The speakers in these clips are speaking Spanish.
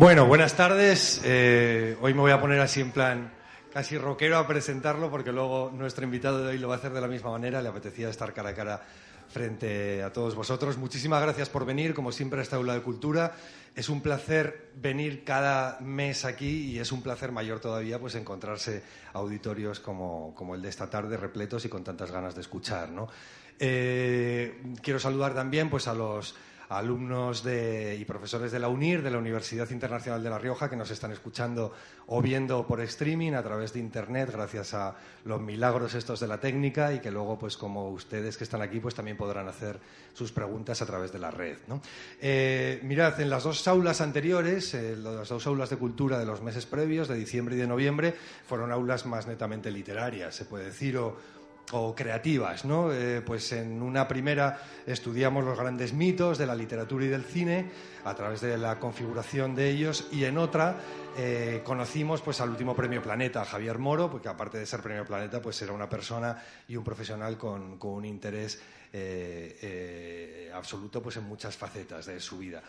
Bueno, buenas tardes. Eh, hoy me voy a poner así en plan casi rockero a presentarlo porque luego nuestro invitado de hoy lo va a hacer de la misma manera. Le apetecía estar cara a cara frente a todos vosotros. Muchísimas gracias por venir, como siempre, a esta aula de cultura. Es un placer venir cada mes aquí y es un placer mayor todavía pues encontrarse auditorios como, como el de esta tarde, repletos y con tantas ganas de escuchar. ¿no? Eh, quiero saludar también pues, a los alumnos y profesores de la UNIR, de la Universidad Internacional de La Rioja, que nos están escuchando o viendo por streaming a través de Internet, gracias a los milagros estos de la técnica y que luego, pues como ustedes que están aquí, pues también podrán hacer sus preguntas a través de la red. Eh, mirad, en las dos aulas anteriores, eh, las dos aulas de cultura de los meses previos, de diciembre y de noviembre, fueron aulas más netamente literarias, se puede decir, o o creativas, ¿no? Eh, pues en una primera estudiamos los grandes mitos de la literatura y del cine a través de la configuración de ellos y en otra eh, conocimos pues al último premio Planeta, Javier Moro, porque aparte de ser premio Planeta, pues era una persona y un profesional con, un interés eh, absoluto pues en muchas facetas de su vida.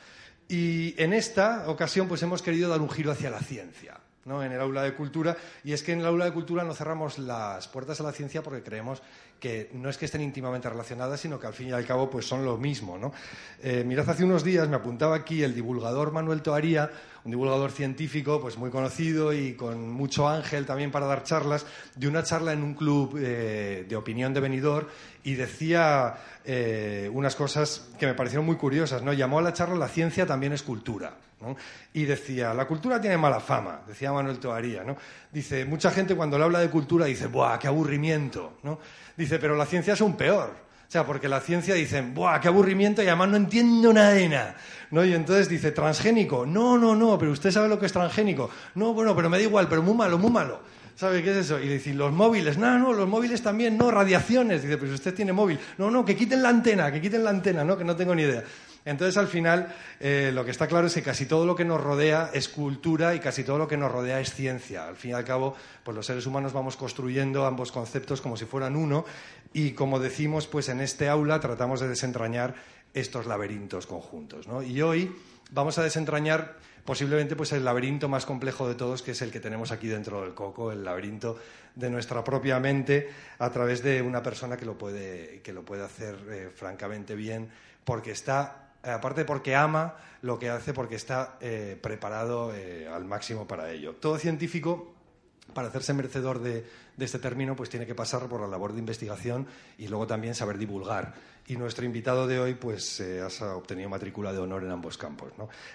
Y en esta ocasión pues hemos querido dar un giro hacia la ciencia en el aula de cultura. Y es que en el aula de cultura no cerramos las puertas a la ciencia porque creemos que no es que estén íntimamente relacionadas, sino que al fin y al cabo pues son lo mismo. ¿no? Eh, mirad, hace unos días me apuntaba aquí el divulgador Manuel Toaría, un divulgador científico pues muy conocido y con mucho ángel también para dar charlas, de una charla en un club eh, de opinión de venidor y decía eh, unas cosas que me parecieron muy curiosas. ¿no? Llamó a la charla La ciencia también es cultura. Y decía, la cultura tiene mala fama, decía Manuel Toaría, ¿no? Dice, mucha gente cuando le habla de cultura dice, ¡buah, qué aburrimiento! ¿no? Dice, pero la ciencia es un peor. O sea, porque la ciencia dice, ¡buah, qué aburrimiento! Y además no entiendo nada nada. ¿no? Y entonces dice, ¿transgénico? No, no, no, pero usted sabe lo que es transgénico. No, bueno, pero me da igual, pero muy malo, muy malo. ¿Sabe qué es eso? Y dice, los móviles, no, no, los móviles también, no, radiaciones. Dice, pero usted tiene móvil. No, no, que quiten la antena, que quiten la antena, ¿no? Que no tengo ni idea. Entonces, al final, eh, lo que está claro es que casi todo lo que nos rodea es cultura y casi todo lo que nos rodea es ciencia. Al fin y al cabo, pues los seres humanos vamos construyendo ambos conceptos como si fueran uno y, como decimos, pues en este aula tratamos de desentrañar estos laberintos conjuntos. Y hoy vamos a desentrañar posiblemente pues el laberinto más complejo de todos, que es el que tenemos aquí dentro del coco, el laberinto de nuestra propia mente, a través de una persona que lo puede, que lo puede hacer eh, francamente bien, porque está aparte porque ama lo que hace, porque está eh, preparado eh, al máximo para ello. Todo científico, para hacerse merecedor de, este término, pues tiene que pasar por la labor de investigación y luego también saber divulgar. Y nuestro invitado de hoy, pues, ha obtenido matrícula de honor en ambos campos.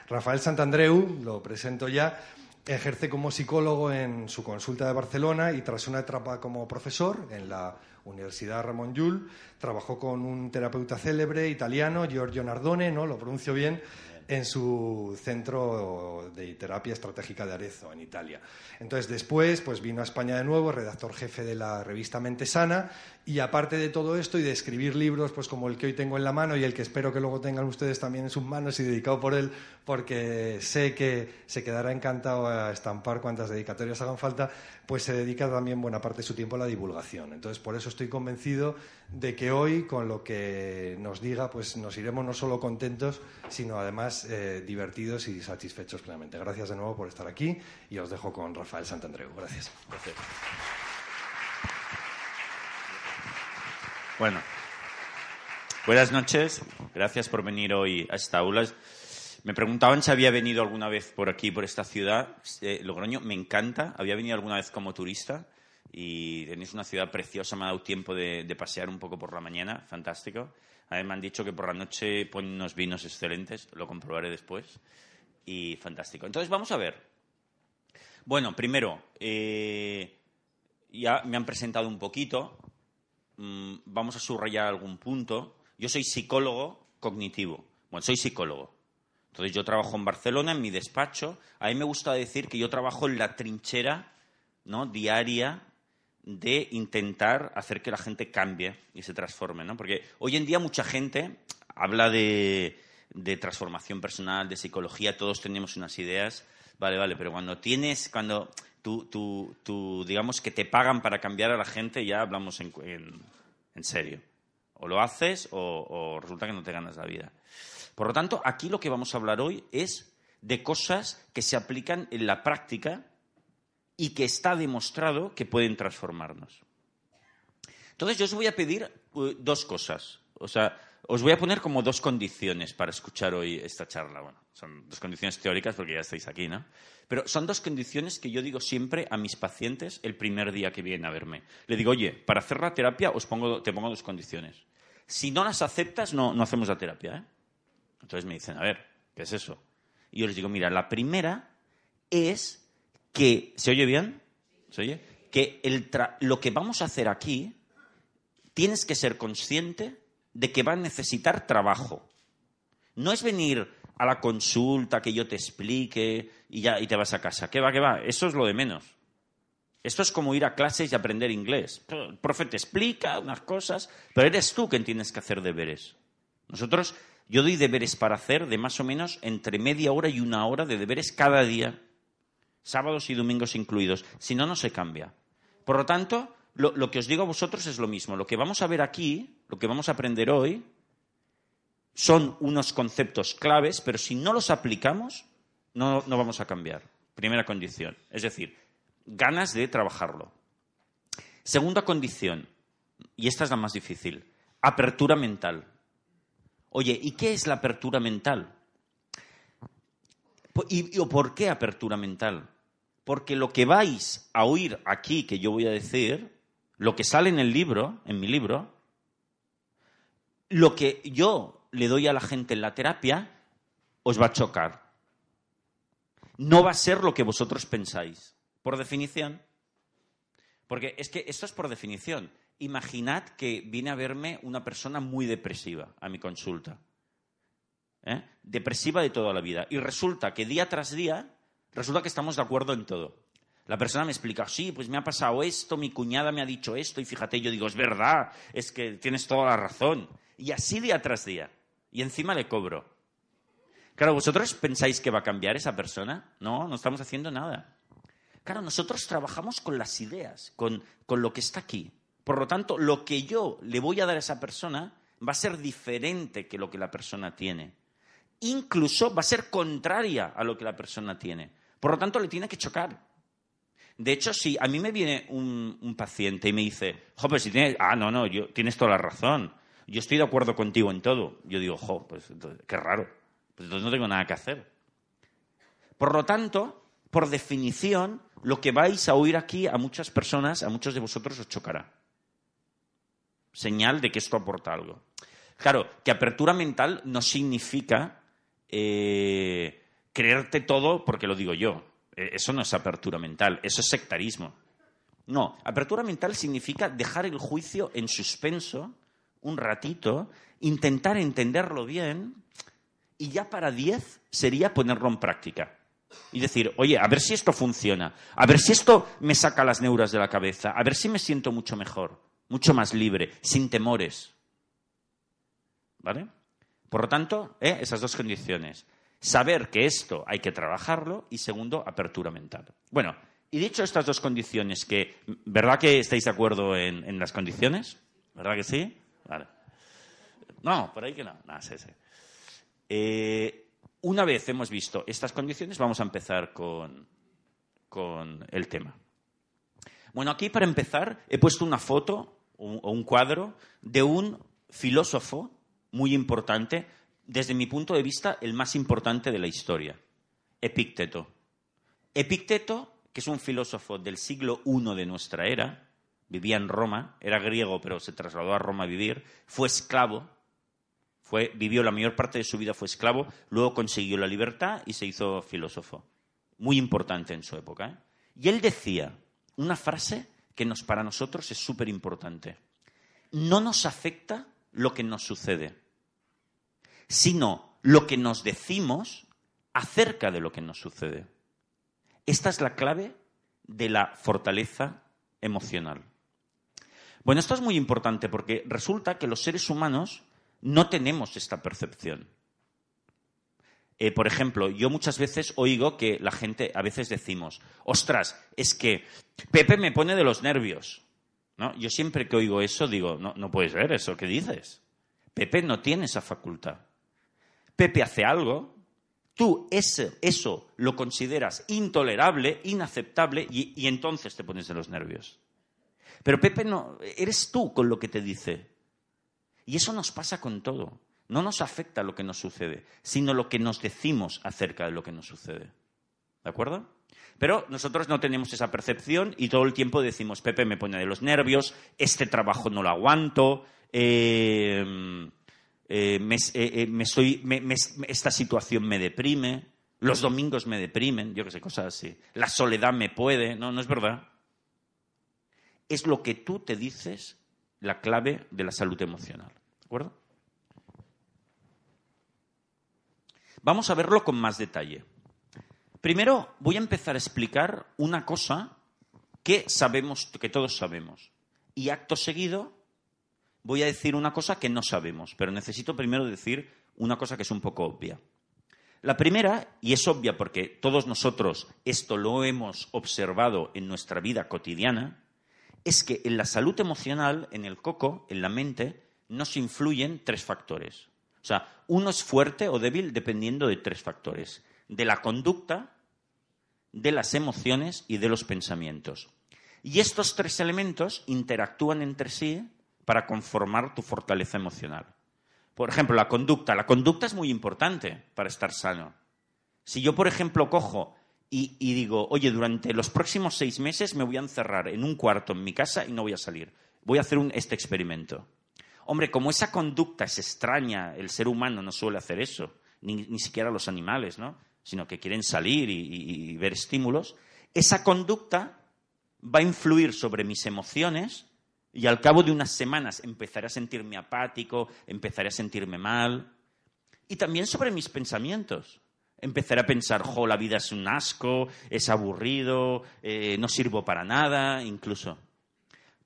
Rafael Santandreu, lo presento ya, ejerce como psicólogo en su consulta de Barcelona y tras una etapa como profesor en la Universidad Ramón Llull, trabajó con un terapeuta célebre italiano, Giorgio Nardone, ¿no? Lo pronuncio bien, en su centro de terapia estratégica de Arezzo, en Italia. Entonces, después, pues vino a España de nuevo, redactor jefe de la revista Mente Sana, y aparte de todo esto y de escribir libros, pues como el que hoy tengo en la mano y el que espero que luego tengan ustedes también en sus manos y dedicado por él, porque sé que se quedará encantado a estampar cuantas dedicatorias hagan falta, pues se dedica también buena parte de su tiempo a la divulgación. Entonces, por eso estoy convencido de que hoy, con lo que nos diga, pues nos iremos no solo contentos, sino además eh, divertidos y satisfechos plenamente. Gracias de nuevo por estar aquí y os dejo con Rafael Santandreu. Gracias. Gracias. Bueno, buenas noches. Gracias por venir hoy a esta aula. Me preguntaban si había venido alguna vez por aquí, por esta ciudad. Eh, Logroño me encanta. Había venido alguna vez como turista y tenéis una ciudad preciosa. Me ha dado tiempo de, pasear un poco por la mañana. Fantástico. A mí me han dicho que por la noche ponen unos vinos excelentes, lo comprobaré después. Y fantástico. Entonces, vamos a ver. Bueno, primero, eh, ya me han presentado un poquito. Mm, vamos a subrayar algún punto. Yo soy psicólogo cognitivo. Bueno, soy psicólogo. Entonces yo trabajo en Barcelona, en mi despacho. A mí me gusta decir que yo trabajo en la trinchera ¿no? diaria de intentar hacer que la gente cambie y se transforme. ¿no? Porque hoy en día mucha gente habla de, de transformación personal, de psicología, todos tenemos unas ideas. Vale, vale, pero cuando tienes, cuando tú, digamos que te pagan para cambiar a la gente, ya hablamos en, en, serio. O lo haces o, resulta que no te ganas la vida. Por lo tanto, aquí lo que vamos a hablar hoy es de cosas que se aplican en la práctica y que está demostrado que pueden transformarnos. Entonces, yo os voy a pedir uh, dos cosas. O sea, os voy a poner como dos condiciones para escuchar hoy esta charla. Bueno, son dos condiciones teóricas porque ya estáis aquí, ¿no? Pero son dos condiciones que yo digo siempre a mis pacientes el primer día que vienen a verme. Le digo, oye, para hacer la terapia os pongo, te pongo dos condiciones. Si no las aceptas, no, no hacemos la terapia, ¿eh? Entonces me dicen, a ver, ¿qué es eso? Y yo les digo, mira, la primera es que, ¿se oye bien? ¿Se oye? Que el lo que vamos a hacer aquí, tienes que ser consciente de que va a necesitar trabajo. No es venir a la consulta, que yo te explique y ya y te vas a casa. ¿Qué va, qué va? Eso es lo de menos. Esto es como ir a clases y aprender inglés. El profe te explica unas cosas, pero eres tú quien tienes que hacer deberes. Nosotros, yo doy deberes para hacer de más o menos entre media hora y una hora de deberes cada día, sábados y domingos incluidos. Si no, no se cambia. Por lo tanto, lo, que os digo a vosotros es lo mismo. Lo que vamos a ver aquí, lo que vamos a aprender hoy, son unos conceptos claves, pero si no los aplicamos, no, no vamos a cambiar. Primera condición. Es decir, ganas de trabajarlo. Segunda condición, y esta es la más difícil, apertura mental. Oye, ¿y qué es la apertura mental? ¿Y, y por qué apertura mental? Porque lo que vais a oír aquí, que yo voy a decir, lo que sale en el libro, en mi libro, lo que yo le doy a la gente en la terapia, os va a chocar. No va a ser lo que vosotros pensáis, por definición. Porque es que esto es por definición. Imaginad que viene a verme una persona muy depresiva a mi consulta. ¿eh? Depresiva de toda la vida. Y resulta que día tras día, resulta que estamos de acuerdo en todo. La persona me explica, sí, pues me ha pasado esto, mi cuñada me ha dicho esto, y fíjate, yo digo, es verdad, es que tienes toda la razón. Y así día tras día. Y encima le cobro. Claro, ¿vosotros pensáis que va a cambiar esa persona? No, no estamos haciendo nada. Claro, nosotros trabajamos con las ideas, con, con lo que está aquí. Por lo tanto, lo que yo le voy a dar a esa persona va a ser diferente que lo que la persona tiene. Incluso va a ser contraria a lo que la persona tiene. Por lo tanto, le tiene que chocar. De hecho, si a mí me viene un, paciente y me dice, jo, pues si tienes, ah, no, no, yo, tienes toda la razón, yo estoy de acuerdo contigo en todo. Yo digo, jo, pues qué raro, pues entonces no tengo nada que hacer. Por lo tanto, por definición, lo que vais a oír aquí a muchas personas, a muchos de vosotros os chocará. Señal de que esto aporta algo. Claro, que apertura mental no significa eh, creerte todo porque lo digo yo. Eh, eso no es apertura mental, eso es sectarismo. No, apertura mental significa dejar el juicio en suspenso un ratito, intentar entenderlo bien y ya para diez sería ponerlo en práctica. Y decir, oye, a ver si esto funciona, a ver si esto me saca las neuras de la cabeza, a ver si me siento mucho mejor, mucho más libre, sin temores. ¿Vale? Por lo tanto, ¿eh? esas dos condiciones saber que esto hay que trabajarlo y segundo, apertura mental. Bueno, y dicho estas dos condiciones, que ¿verdad que estáis de acuerdo en, las condiciones? ¿Verdad que sí? Vale. No, por ahí que no. sí, sí. Eh, una vez hemos visto estas condiciones, vamos a empezar con, con el tema. Bueno, aquí para empezar he puesto una foto o un cuadro de un filósofo muy importante desde mi punto de vista, el más importante de la historia, Epicteto. Epicteto, que es un filósofo del siglo I de nuestra era, vivía en Roma, era griego pero se trasladó a Roma a vivir, fue esclavo, Fue, vivió la mayor parte de su vida, fue esclavo, luego consiguió la libertad y se hizo filósofo. Muy importante en su época. ¿eh? Y él decía una frase que nos, para nosotros es súper importante. No nos afecta lo que nos sucede, sino lo que nos decimos acerca de lo que nos sucede. Esta es la clave de la fortaleza emocional. Bueno, esto es muy importante porque resulta que los seres humanos no tenemos esta percepción. Eh, por ejemplo, yo muchas veces oigo que la gente, a veces decimos, ostras, es que Pepe me pone de los nervios. ¿No? Yo siempre que oigo eso digo, no, no puedes ver eso que dices. Pepe no tiene esa facultad. Pepe hace algo, tú eso lo consideras intolerable, inaceptable, y entonces te pones de los nervios. Pero Pepe no, eres tú con lo que te dice. Y eso nos pasa con todo. No nos afecta lo que nos sucede, sino lo que nos decimos acerca de lo que nos sucede. ¿De acuerdo? Pero nosotros no tenemos esa percepción y todo el tiempo decimos, Pepe me pone de los nervios, este trabajo no lo aguanto, eh, eh, eh, esta situación me deprime, los domingos me deprimen, yo qué sé, cosas así. La soledad me puede, no, no es verdad. Es lo que tú te dices la clave de la salud emocional. ¿De acuerdo? Vamos a verlo con más detalle. Primero voy a empezar a explicar una cosa que sabemos, que todos sabemos. Y acto seguido voy a decir una cosa que no sabemos, pero necesito primero decir una cosa que es un poco obvia. La primera, y es obvia porque todos nosotros esto lo hemos observado en nuestra vida cotidiana, es que en la salud emocional, en el coco, en la mente, nos influyen tres factores. O sea, uno es fuerte o débil dependiendo de tres factores. De la conducta, de las emociones y de los pensamientos. Y estos tres elementos interactúan entre sí para conformar tu fortaleza emocional. Por ejemplo, la conducta. La conducta es muy importante para estar sano. Si yo, por ejemplo, cojo y, digo, oye, durante los próximos seis meses me voy a encerrar en un cuarto en mi casa y no voy a salir. Voy a hacer este experimento. Hombre, como esa conducta es extraña, el ser humano no suele hacer eso, ni, siquiera los animales, ¿no? Sino que quieren salir y, ver estímulos, esa conducta va a influir sobre mis emociones y al cabo de unas semanas empezaré a sentirme apático, empezaré a sentirme mal. Y también sobre mis pensamientos. Empezaré a pensar, jo, la vida es un asco, es aburrido, eh, no sirvo para nada, incluso.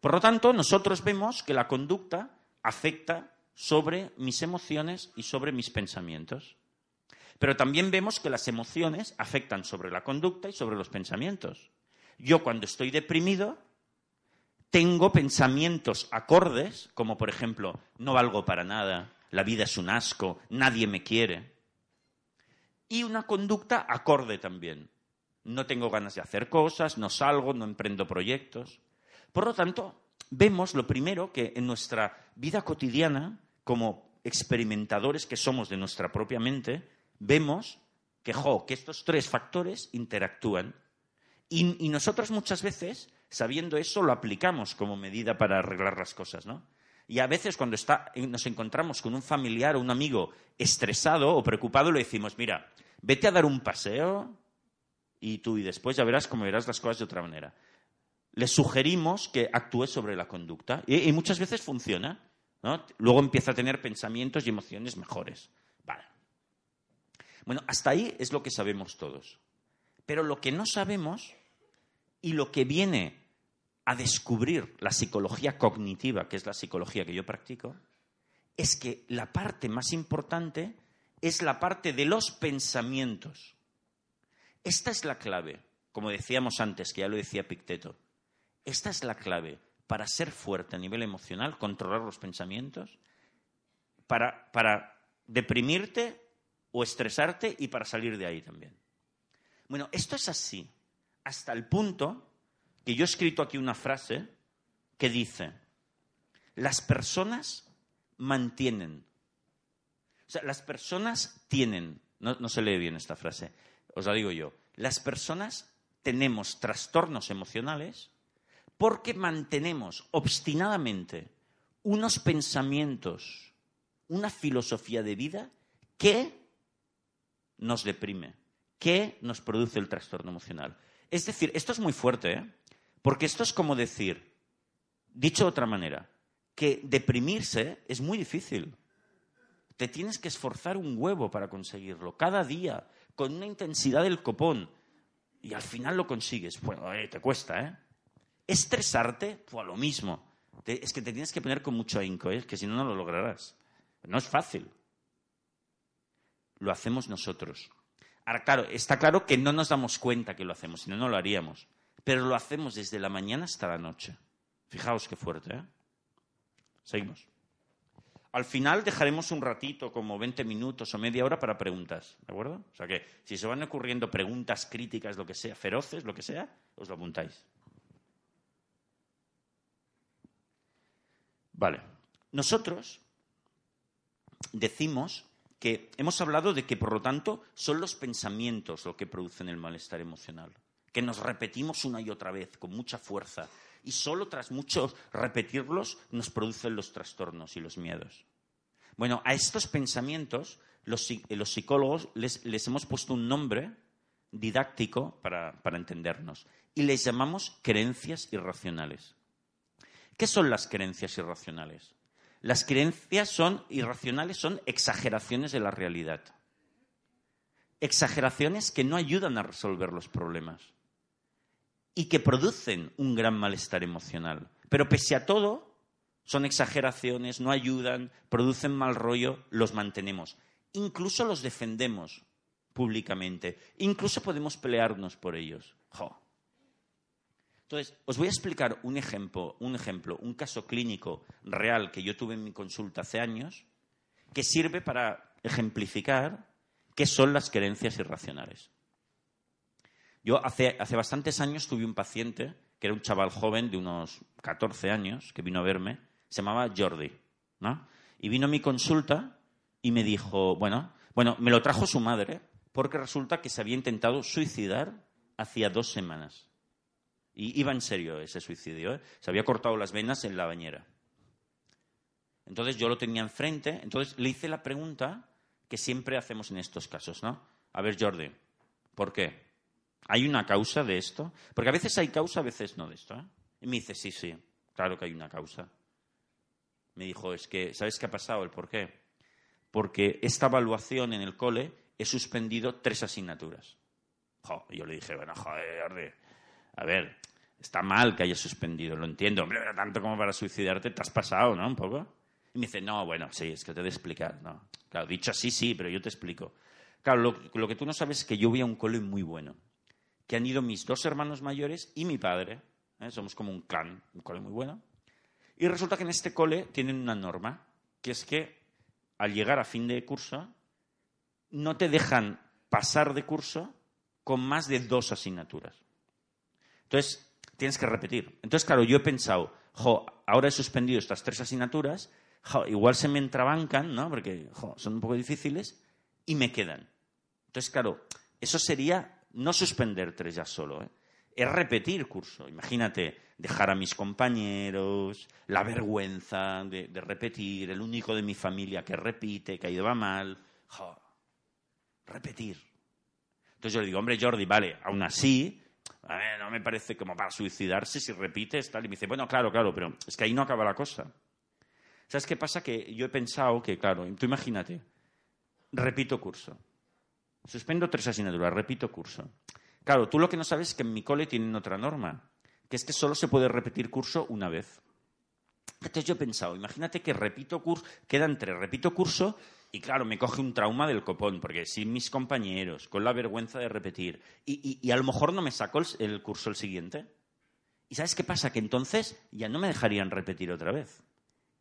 Por lo tanto, nosotros vemos que la conducta afecta sobre mis emociones y sobre mis pensamientos. Pero también vemos que las emociones afectan sobre la conducta y sobre los pensamientos. Yo cuando estoy deprimido tengo pensamientos acordes, como por ejemplo, no valgo para nada, la vida es un asco, nadie me quiere. Y una conducta acorde también. No tengo ganas de hacer cosas, no salgo, no emprendo proyectos. Por lo tanto, vemos lo primero que en nuestra vida cotidiana, como experimentadores que somos de nuestra propia mente, vemos que, estos tres factores interactúan. Y, nosotros muchas veces, sabiendo eso, lo aplicamos como medida para arreglar las cosas, ¿no? Y a veces cuando nos encontramos con un familiar o un amigo estresado o preocupado, le decimos, mira, vete a dar un paseo y tú y después ya verás cómo verás las cosas de otra manera le sugerimos que actúe sobre la conducta y, muchas veces funciona. Luego empieza a tener pensamientos y emociones mejores. Vale. Bueno, hasta ahí es lo que sabemos todos. Pero lo que no sabemos y lo que viene a descubrir la psicología cognitiva, que es la psicología que yo practico, es que la parte más importante es la parte de los pensamientos. Esta es la clave, como decíamos antes, que ya lo decía Picteto. Esta es la clave para ser fuerte a nivel emocional, controlar los pensamientos, para, para deprimirte o estresarte y para salir de ahí también. Bueno, esto es así, hasta el punto que yo he escrito aquí una frase que dice, las personas mantienen, o sea, las personas tienen, no, no se lee bien esta frase, os la digo yo, las personas tenemos trastornos emocionales porque mantenemos obstinadamente unos pensamientos, una filosofía de vida que nos deprime, que nos produce el trastorno emocional. Es decir, esto es muy fuerte, ¿eh? Porque esto es como decir, dicho de otra manera, que deprimirse es muy difícil. Te tienes que esforzar un huevo para conseguirlo, cada día, con una intensidad del copón, y al final lo consigues. Bueno, eh, te cuesta, ¿eh? Estresarte, pues lo mismo. es que te tienes que poner con mucho ahínco, ¿eh? que si no, no lo lograrás. No es fácil. Lo hacemos nosotros. Ahora, claro, está claro que no nos damos cuenta que lo hacemos, si no, no lo haríamos. Pero lo hacemos desde la mañana hasta la noche. Fijaos qué fuerte, ¿eh? Seguimos. Al final dejaremos un ratito, como 20 minutos o media hora, para preguntas, ¿de acuerdo? O sea que si se van ocurriendo preguntas críticas, lo que sea, feroces, lo que sea, os lo apuntáis. Vale. Nosotros decimos que hemos hablado de que, por lo tanto, son los pensamientos lo que producen el malestar emocional, que nos repetimos una y otra vez con mucha fuerza y solo tras mucho repetirlos nos producen los trastornos y los miedos. Bueno, a estos pensamientos los, psicólogos les, hemos puesto un nombre didáctico para, para entendernos y les llamamos creencias irracionales. ¿Qué son las creencias irracionales? Las creencias son irracionales, son exageraciones de la realidad. Exageraciones que no ayudan a resolver los problemas y que producen un gran malestar emocional. Pero pese a todo, son exageraciones, no ayudan, producen mal rollo, los mantenemos. Incluso los defendemos públicamente. Incluso podemos pelearnos por ellos. Entonces, os voy a explicar un ejemplo, un ejemplo, un caso clínico real que yo tuve en mi consulta hace años, que sirve para ejemplificar qué son las creencias irracionales. Yo hace, hace bastantes años tuve un paciente, que era un chaval joven de unos 14 años, que vino a verme, se llamaba Jordi, ¿no? Y vino a mi consulta y me dijo, bueno, bueno, me lo trajo su madre, porque resulta que se había intentado suicidar hacía dos semanas. Y iba en serio ese suicidio. ¿eh? Se había cortado las venas en la bañera. Entonces yo lo tenía enfrente. Entonces le hice la pregunta que siempre hacemos en estos casos, ¿no? A ver, Jordi, ¿por qué? ¿Hay una causa de esto? Porque a veces hay causa, a veces no de esto. ¿eh? Y me dice, sí, sí, claro que hay una causa. Me dijo, es que, ¿sabes qué ha pasado? ¿El por qué? Porque esta evaluación en el cole he suspendido tres asignaturas. y yo le dije, bueno, joder, a ver, está mal que hayas suspendido, lo entiendo. Hombre, tanto como para suicidarte, te has pasado, ¿no? Un poco. Y me dice, no, bueno, sí, es que te he de explicar. Claro, dicho así, sí, pero yo te explico. Claro, lo, que tú no sabes es que yo voy a un cole muy bueno, que han ido mis dos hermanos mayores y mi padre. ¿eh? Somos como un clan, un cole muy bueno. Y resulta que en este cole tienen una norma, que es que al llegar a fin de curso, no te dejan pasar de curso con más de dos asignaturas. Entonces, tienes que repetir. Entonces, claro, yo he pensado, jo, ahora he suspendido estas tres asignaturas, igual se me entrabancan, ¿no? Porque son un poco difíciles y me quedan. Entonces, claro, eso sería no suspender tres ya solo, ¿eh? es repetir curso. Imagínate, dejar a mis compañeros, la vergüenza de, repetir, el único de mi familia que repite, que ha ido va mal. repetir. Entonces yo le digo, hombre, Jordi, vale, aún así, no me parece como para suicidarse si repites tal. Y me dice, bueno, claro, claro, pero es que ahí no acaba la cosa. ¿Sabes qué pasa? Que yo he pensado que, claro, tú imagínate, repito curso. Suspendo tres asignaturas, repito curso. Claro, tú lo que no sabes es que en mi cole tienen otra norma, que es que solo se puede repetir curso una vez. Entonces yo he pensado, imagínate que repito curso, queda entre repito curso y claro, me coge un trauma del copón, porque sin mis compañeros, con la vergüenza de repetir, y, a lo mejor no me saco el, curso el siguiente. ¿Y sabes qué pasa? Que entonces ya no me dejarían repetir otra vez.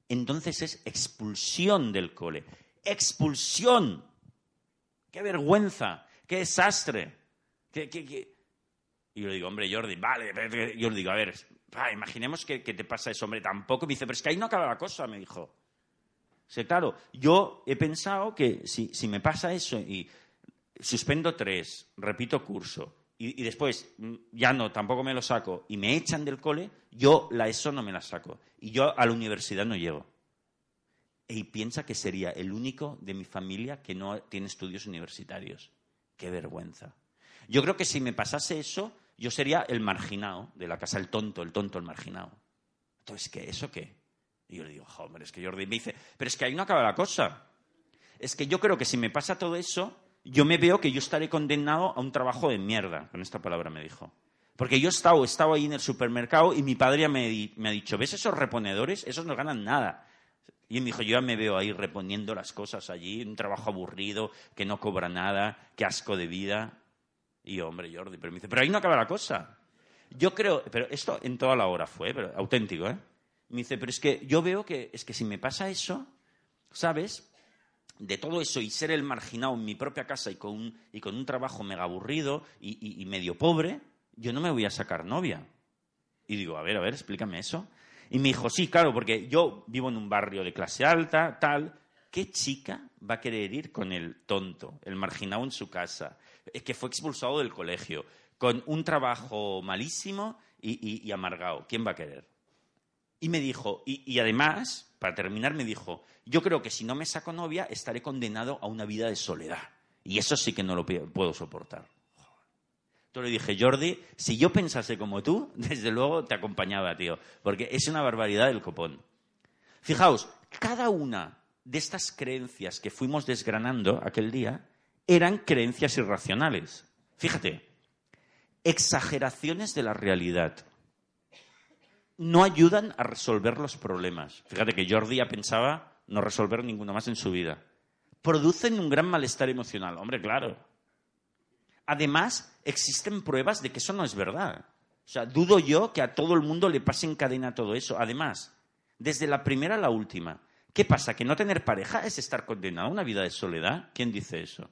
Entonces es expulsión del cole. ¡Expulsión! ¡Qué vergüenza! ¡Qué desastre! Y yo le digo, hombre, Jordi, vale. Yo le digo, a ver, imaginemos que, que, te pasa eso, hombre, tampoco. Me dice, pero es que ahí no acaba la cosa, me dijo claro, yo he pensado que si, me pasa eso y suspendo tres, repito curso, y, después mm, ya no, tampoco me lo saco, y me echan del cole, yo la ESO no me la saco. Y yo a la universidad no llego. Y piensa que sería el único de mi familia que no tiene estudios universitarios. Qué vergüenza. Yo creo que si me pasase eso, yo sería el marginado de la casa, el tonto, el tonto, el marginado. Entonces, ¿qué? ¿Eso qué? Y yo le digo, hombre, es que Jordi me dice, pero es que ahí no acaba la cosa. Es que yo creo que si me pasa todo eso, yo me veo que yo estaré condenado a un trabajo de mierda, con esta palabra me dijo. Porque yo he estado, ahí en el supermercado y mi padre me ha dicho, ¿ves esos reponedores? Esos no ganan nada. Y me dijo, yo ya me veo ahí reponiendo las cosas allí, un trabajo aburrido, que no cobra nada, qué asco de vida. Y hombre, Jordi, pero me dice, pero ahí no acaba la cosa. Yo creo, pero esto en toda la hora fue, pero auténtico, ¿eh? Me dice, pero es que yo veo que es que si me pasa eso, ¿sabes? De todo eso y ser el marginado en mi propia casa y con un, y con un trabajo mega aburrido y medio pobre, yo no me voy a sacar novia. Y digo, a ver, a ver, explícame eso. Y me dijo, sí, claro, porque yo vivo en un barrio de clase alta, tal. ¿Qué chica va a querer ir con el tonto, el marginado en su casa, que fue expulsado del colegio, con un trabajo malísimo y, amargado? ¿Quién va a querer? Y me dijo, y, además, para terminar, me dijo, yo creo que si no me saco novia estaré condenado a una vida de soledad. Y eso sí que no lo puedo soportar. Entonces le dije, Jordi, si yo pensase como tú, desde luego te acompañaba, tío, porque es una barbaridad el copón. Fijaos, cada una de estas creencias que fuimos desgranando aquel día eran creencias irracionales. Fíjate, exageraciones de la realidad. No ayudan a resolver los problemas. Fíjate que Jordi ya pensaba no resolver ninguno más en su vida. Producen un gran malestar emocional. Hombre, claro, Además, existen pruebas de que eso no es verdad. O sea, dudo yo que a todo el mundo le pase en cadena todo eso. Además, desde la primera a la última. ¿Qué pasa? ¿Que no tener pareja es estar condenado a una vida de soledad? ¿Quién dice eso?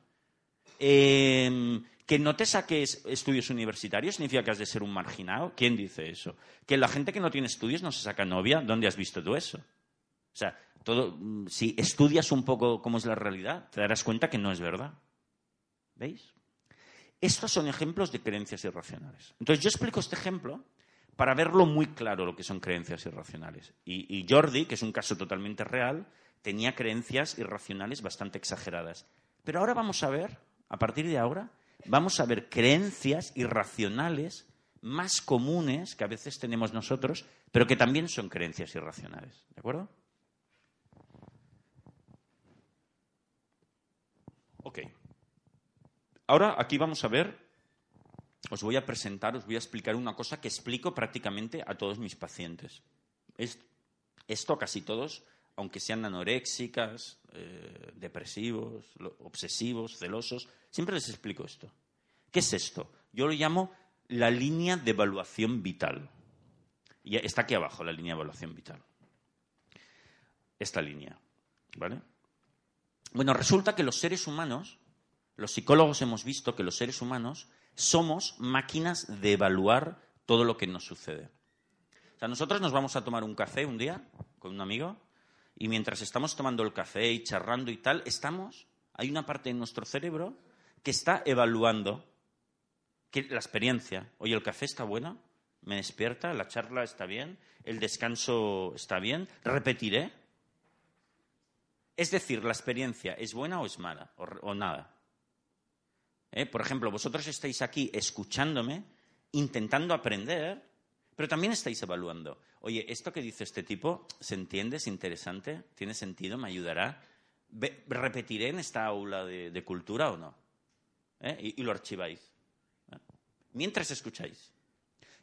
Em, ¿Que no te saques estudios universitarios significa que has de ser un marginado? ¿Quién dice eso? ¿Que la gente que no tiene estudios no se saca novia? ¿Dónde has visto tú eso? O sea, todo, mm, si estudias un poco cómo es la realidad, te darás cuenta que no es verdad. ¿Veis? Estos son ejemplos de creencias irracionales. Entonces yo explico este ejemplo para verlo muy claro lo que son creencias irracionales. Y, Jordi, que es un caso totalmente real, tenía creencias irracionales bastante exageradas. Pero ahora vamos a ver, a partir de ahora, vamos a ver creencias irracionales más comunes que a veces tenemos nosotros, pero que también son creencias irracionales. ¿De acuerdo? Ok. Ahora aquí vamos a ver, os voy a presentar, os voy a explicar una cosa que explico prácticamente a todos mis pacientes. Esto casi todos, aunque sean anoréxicas, eh, depresivos, obsesivos, celosos, siempre les explico esto. ¿Qué es esto? Yo lo llamo la línea de evaluación vital. Y está aquí abajo la línea de evaluación vital. Esta línea. ¿Vale? Bueno, resulta que los seres humanos los psicólogos hemos visto que los seres humanos somos máquinas de evaluar todo lo que nos sucede. O sea, nosotros nos vamos a tomar un café un día con un amigo y mientras estamos tomando el café y charrando y tal, estamos, hay una parte de nuestro cerebro que está evaluando que la experiencia. Oye, el café está bueno, me despierta, la charla está bien, el descanso está bien, repetiré. Es decir, la experiencia es buena o es mala o nada. ¿Eh? Por ejemplo, vosotros estáis aquí escuchándome, intentando aprender, pero también estáis evaluando. Oye, ¿esto que dice este tipo se entiende? ¿Es interesante? ¿Tiene sentido? ¿Me ayudará? ¿Repetiré en esta aula de, cultura o no? ¿Eh? Y, lo archiváis. ¿eh? Mientras escucháis.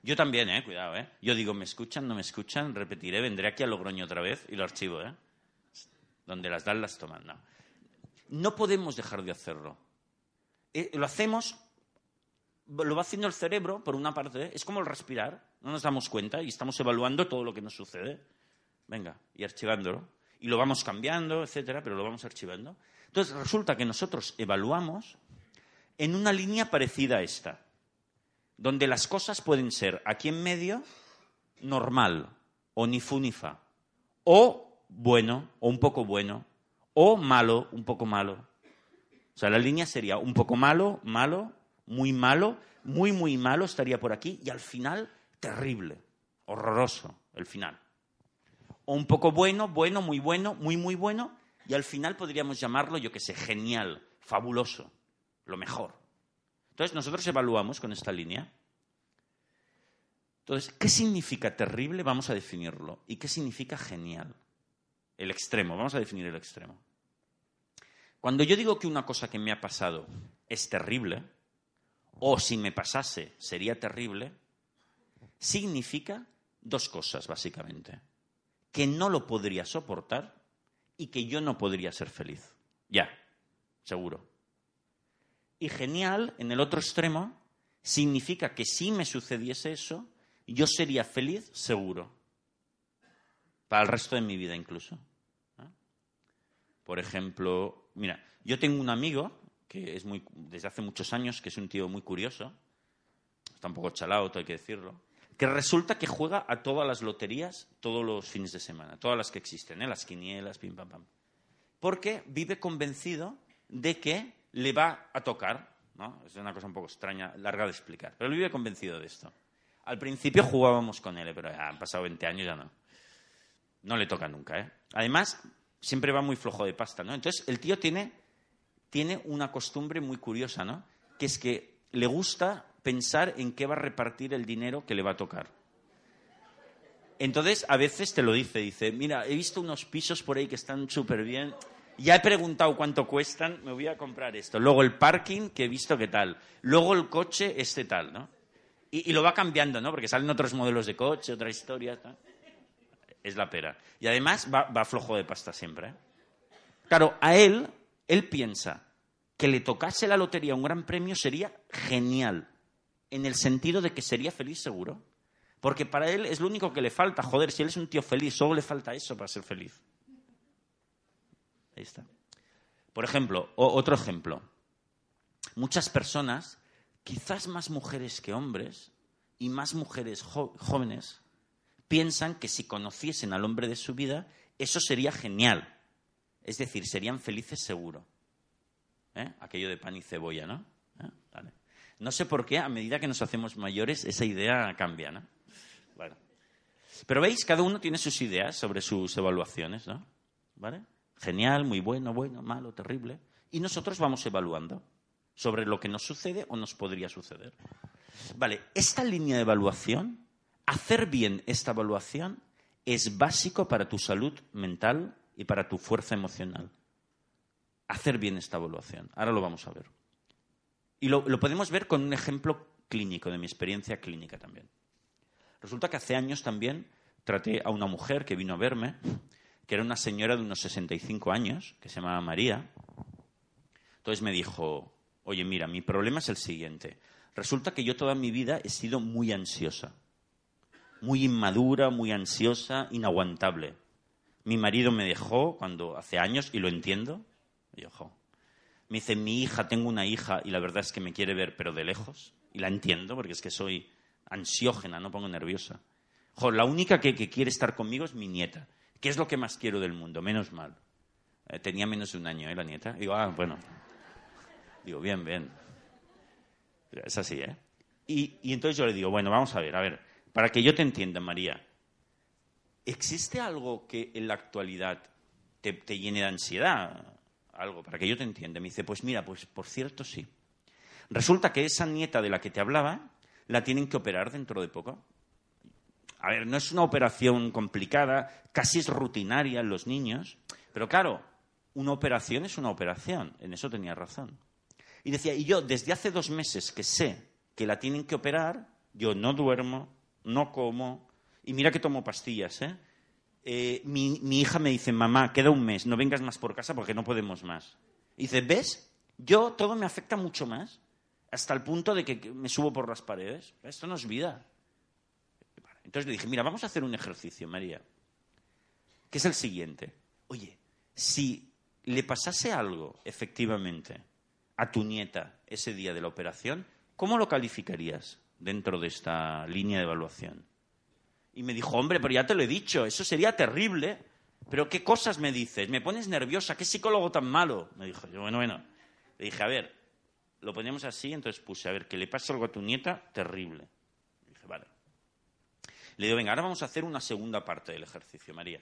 Yo también, ¿eh? Cuidado, ¿eh? Yo digo, ¿me escuchan? ¿No me escuchan? Repetiré, vendré aquí a Logroño otra vez y lo archivo, ¿eh? Donde las dan, las toman. No. No podemos dejar de hacerlo. Eh, lo hacemos, lo va haciendo el cerebro, por una parte, es como el respirar, no nos damos cuenta y estamos evaluando todo lo que nos sucede. Venga, y archivándolo. Y lo vamos cambiando, etcétera, pero lo vamos archivando. Entonces resulta que nosotros evaluamos en una línea parecida a esta, donde las cosas pueden ser aquí en medio normal, o ni fu fa, o bueno, o un poco bueno, o malo, un poco malo, o sea, la línea sería un poco malo, malo, muy malo, muy, muy malo estaría por aquí y al final terrible, horroroso el final. O un poco bueno, bueno, muy bueno, muy, muy bueno, y al final podríamos llamarlo, yo qué sé, genial, fabuloso, lo mejor. Entonces, nosotros evaluamos con esta línea. Entonces, ¿qué significa terrible? Vamos a definirlo. ¿Y qué significa genial? El extremo, vamos a definir el extremo. Cuando yo digo que una cosa que me ha pasado es terrible, o si me pasase sería terrible, significa dos cosas, básicamente. Que no lo podría soportar y que yo no podría ser feliz. Ya, seguro. Y genial, en el otro extremo, significa que si me sucediese eso, yo sería feliz seguro. Para el resto de mi vida incluso. Por ejemplo, mira, yo tengo un amigo que es muy, desde hace muchos años, que es un tío muy curioso, está un poco chalado, hay que decirlo, que resulta que juega a todas las loterías todos los fines de semana, todas las que existen, ¿eh? las quinielas, pim pam pam. Porque vive convencido de que le va a tocar, ¿no? Es una cosa un poco extraña, larga de explicar, pero vive convencido de esto. Al principio jugábamos con él, pero ya han pasado 20 años, ya no. No le toca nunca, ¿eh? Además, siempre va muy flojo de pasta, ¿no? Entonces, el tío tiene, tiene una costumbre muy curiosa, ¿no? Que es que le gusta pensar en qué va a repartir el dinero que le va a tocar. Entonces, a veces te lo dice, dice, mira, he visto unos pisos por ahí que están súper bien, ya he preguntado cuánto cuestan, me voy a comprar esto. Luego el parking, que he visto qué tal. Luego el coche, este tal, ¿no? Y, lo va cambiando, ¿no? Porque salen otros modelos de coche, otra historia. Es la pera. Y además va, flojo de pasta siempre. ¿eh? Claro, a él, él piensa que le tocase la lotería un gran premio sería genial. En el sentido de que sería feliz seguro. Porque para él es lo único que le falta. Joder, si él es un tío feliz, solo le falta eso para ser feliz. Ahí está. Por ejemplo, otro ejemplo. Muchas personas quizás más mujeres que hombres y más mujeres jóvenes piensan que si conociesen al hombre de su vida, eso sería genial. Es decir, serían felices seguro. ¿Eh? Aquello de pan y cebolla, ¿no? ¿Eh? No sé por qué, a medida que nos hacemos mayores, esa idea cambia, ¿no? Bueno. Pero veis, cada uno tiene sus ideas sobre sus evaluaciones, ¿no? ¿Vale? Genial, muy bueno, bueno, malo, terrible. Y nosotros vamos evaluando sobre lo que nos sucede o nos podría suceder. Vale, esta línea de evaluación, hacer bien esta evaluación es básico para tu salud mental y para tu fuerza emocional. Hacer bien esta evaluación. Ahora lo vamos a ver. Y lo, podemos ver con un ejemplo clínico, de mi experiencia clínica también. Resulta que hace años también traté a una mujer que vino a verme, que era una señora de unos 65 años, que se llamaba María. Entonces me dijo, oye, mira, mi problema es el siguiente. Resulta que yo toda mi vida he sido muy ansiosa, muy inmadura, muy ansiosa, inaguantable. Mi marido me dejó cuando hace años, y lo entiendo, me dejó. Me dice, mi hija, tengo una hija y la verdad es que me quiere ver, pero de lejos. Y la entiendo porque es que soy ansiógena, no pongo nerviosa. la única que, quiere estar conmigo es mi nieta, que es lo que más quiero del mundo, menos mal. Eh, tenía menos de un año, ¿eh, la nieta? digo, ah, bueno, Digo, bien, bien. Es así, ¿eh? Y, entonces yo le digo, bueno, vamos a ver, a ver, para que yo te entienda, María, ¿existe algo que en la actualidad te, te llene de ansiedad? Algo, para que yo te entienda. Me dice, pues mira, pues por cierto sí. Resulta que esa nieta de la que te hablaba la tienen que operar dentro de poco. A ver, no es una operación complicada, casi es rutinaria en los niños, pero claro, una operación es una operación, en eso tenía razón. Y decía, y yo desde hace dos meses que sé que la tienen que operar, yo no duermo, no como, y mira que tomo pastillas, ¿eh? eh mi, hija me dice, mamá, queda un mes, no vengas más por casa porque no podemos más. Y dice, ¿ves? Yo todo me afecta mucho más, hasta el punto de que me subo por las paredes. Esto no es vida. Entonces le dije, mira, vamos a hacer un ejercicio, María, que es el siguiente. Oye, si le pasase algo, efectivamente, a tu nieta ese día de la operación, ¿cómo lo calificarías dentro de esta línea de evaluación? Y me dijo, hombre, pero ya te lo he dicho, eso sería terrible. Pero ¿qué cosas me dices? Me pones nerviosa, ¿qué psicólogo tan malo? Me dijo, yo, bueno, bueno. Le dije, a ver, lo ponemos así, entonces puse, a ver, que le pasa algo a tu nieta, terrible. dije, vale. Le digo, venga, ahora vamos a hacer una segunda parte del ejercicio, María.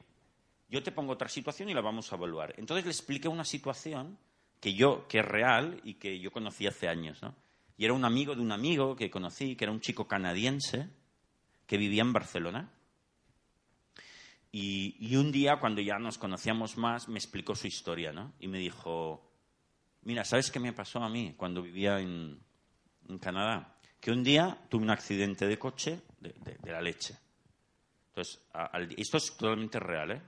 Yo te pongo otra situación y la vamos a evaluar. Entonces le expliqué una situación que yo, que es real y que yo conocí hace años, ¿no? Y era un amigo de un amigo que conocí, que era un chico canadiense que vivía en Barcelona. Y, un día, cuando ya nos conocíamos más, me explicó su historia, ¿no? Y me dijo, mira, ¿sabes qué me pasó a mí cuando vivía en, Canadá? Que un día tuve un accidente de coche de, la leche. Entonces, esto es totalmente real, ¿eh?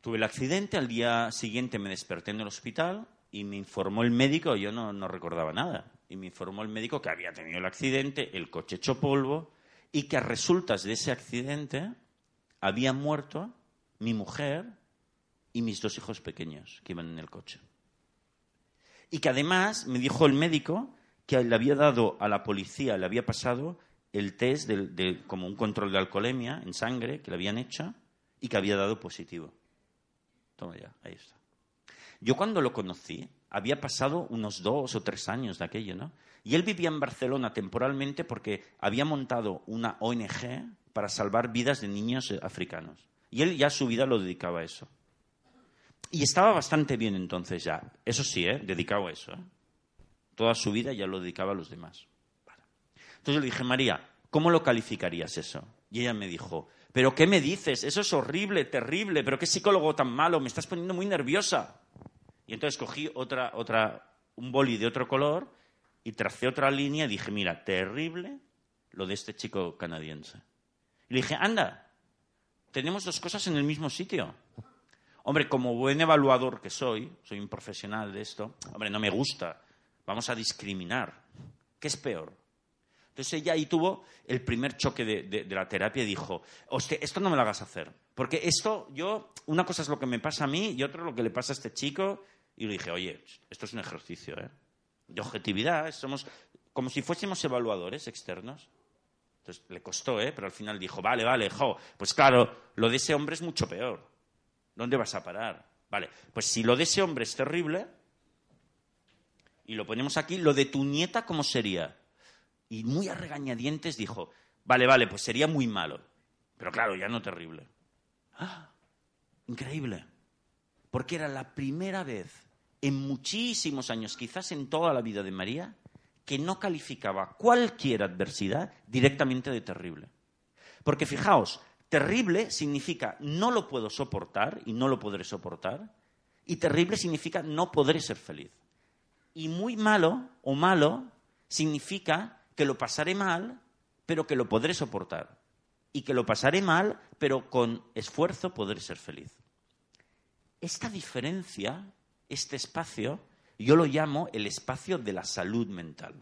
Tuve el accidente, al día siguiente me desperté en el hospital y me informó el médico, yo no, no recordaba nada, y me informó el médico que había tenido el accidente, el coche hecho polvo, y que a resultas de ese accidente había muerto mi mujer y mis dos hijos pequeños que iban en el coche. Y que además me dijo el médico que le había dado a la policía, le había pasado el test de, como un control de alcoholemia en sangre que le habían hecho y que había dado positivo. Toma ya, ahí está. Yo cuando lo conocí, había pasado unos dos o tres años de aquello, ¿no? Y él vivía en Barcelona temporalmente porque había montado una ONG para salvar vidas de niños eh, africanos. Y él ya su vida lo dedicaba a eso. Y estaba bastante bien entonces ya. Eso sí, ¿eh? dedicado a eso. ¿eh? Toda su vida ya lo dedicaba a los demás. Entonces le dije, María, ¿cómo lo calificarías eso? Y ella me dijo, ¿pero qué me dices? Eso es horrible, terrible, pero qué psicólogo tan malo, me estás poniendo muy nerviosa. Y entonces cogí otra, otra, un boli de otro color y tracé otra línea y dije, mira, terrible lo de este chico canadiense. Y le dije, anda, tenemos dos cosas en el mismo sitio. Hombre, como buen evaluador que soy, soy un profesional de esto, hombre, no me gusta. Vamos a discriminar. ¿Qué es peor? Entonces ella ahí tuvo el primer choque de, la terapia y dijo, hostia, esto no me lo hagas hacer. Porque esto, yo, una cosa es lo que me pasa a mí y otra lo que le pasa a este chico y le dije, oye, esto es un ejercicio ¿eh? de objetividad, somos como si fuésemos evaluadores externos. Entonces le costó, ¿eh? pero al final dijo, vale, vale, jo, pues claro, lo de ese hombre es mucho peor. ¿Dónde vas a parar? Vale, pues si lo de ese hombre es terrible, y lo ponemos aquí, lo de tu nieta, ¿cómo sería? Y muy a regañadientes dijo, vale, vale, pues sería muy malo. Pero claro, ya no terrible. ¡Ah! Increíble. Porque era la primera vez en muchísimos años, quizás en toda la vida de María, que no calificaba cualquier adversidad directamente de terrible. Porque fijaos, terrible significa no lo puedo soportar y no lo podré soportar, y terrible significa no podré ser feliz. Y muy malo o malo significa que lo pasaré mal, pero que lo podré soportar. Y que lo pasaré mal, pero con esfuerzo podré ser feliz. Esta diferencia este espacio yo lo llamo el espacio de la salud mental.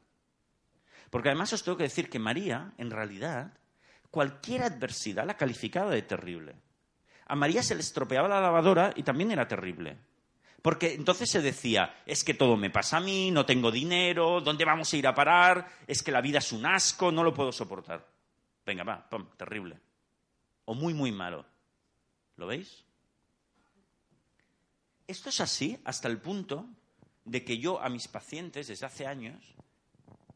Porque además os tengo que decir que María, en realidad, cualquier adversidad la calificaba de terrible. A María se le estropeaba la lavadora y también era terrible. Porque entonces se decía, es que todo me pasa a mí, no tengo dinero, ¿dónde vamos a ir a parar? Es que la vida es un asco, no lo puedo soportar. Venga, va, pum, terrible. O muy, muy malo. ¿Lo veis? Esto es así hasta el punto de que yo a mis pacientes desde hace años,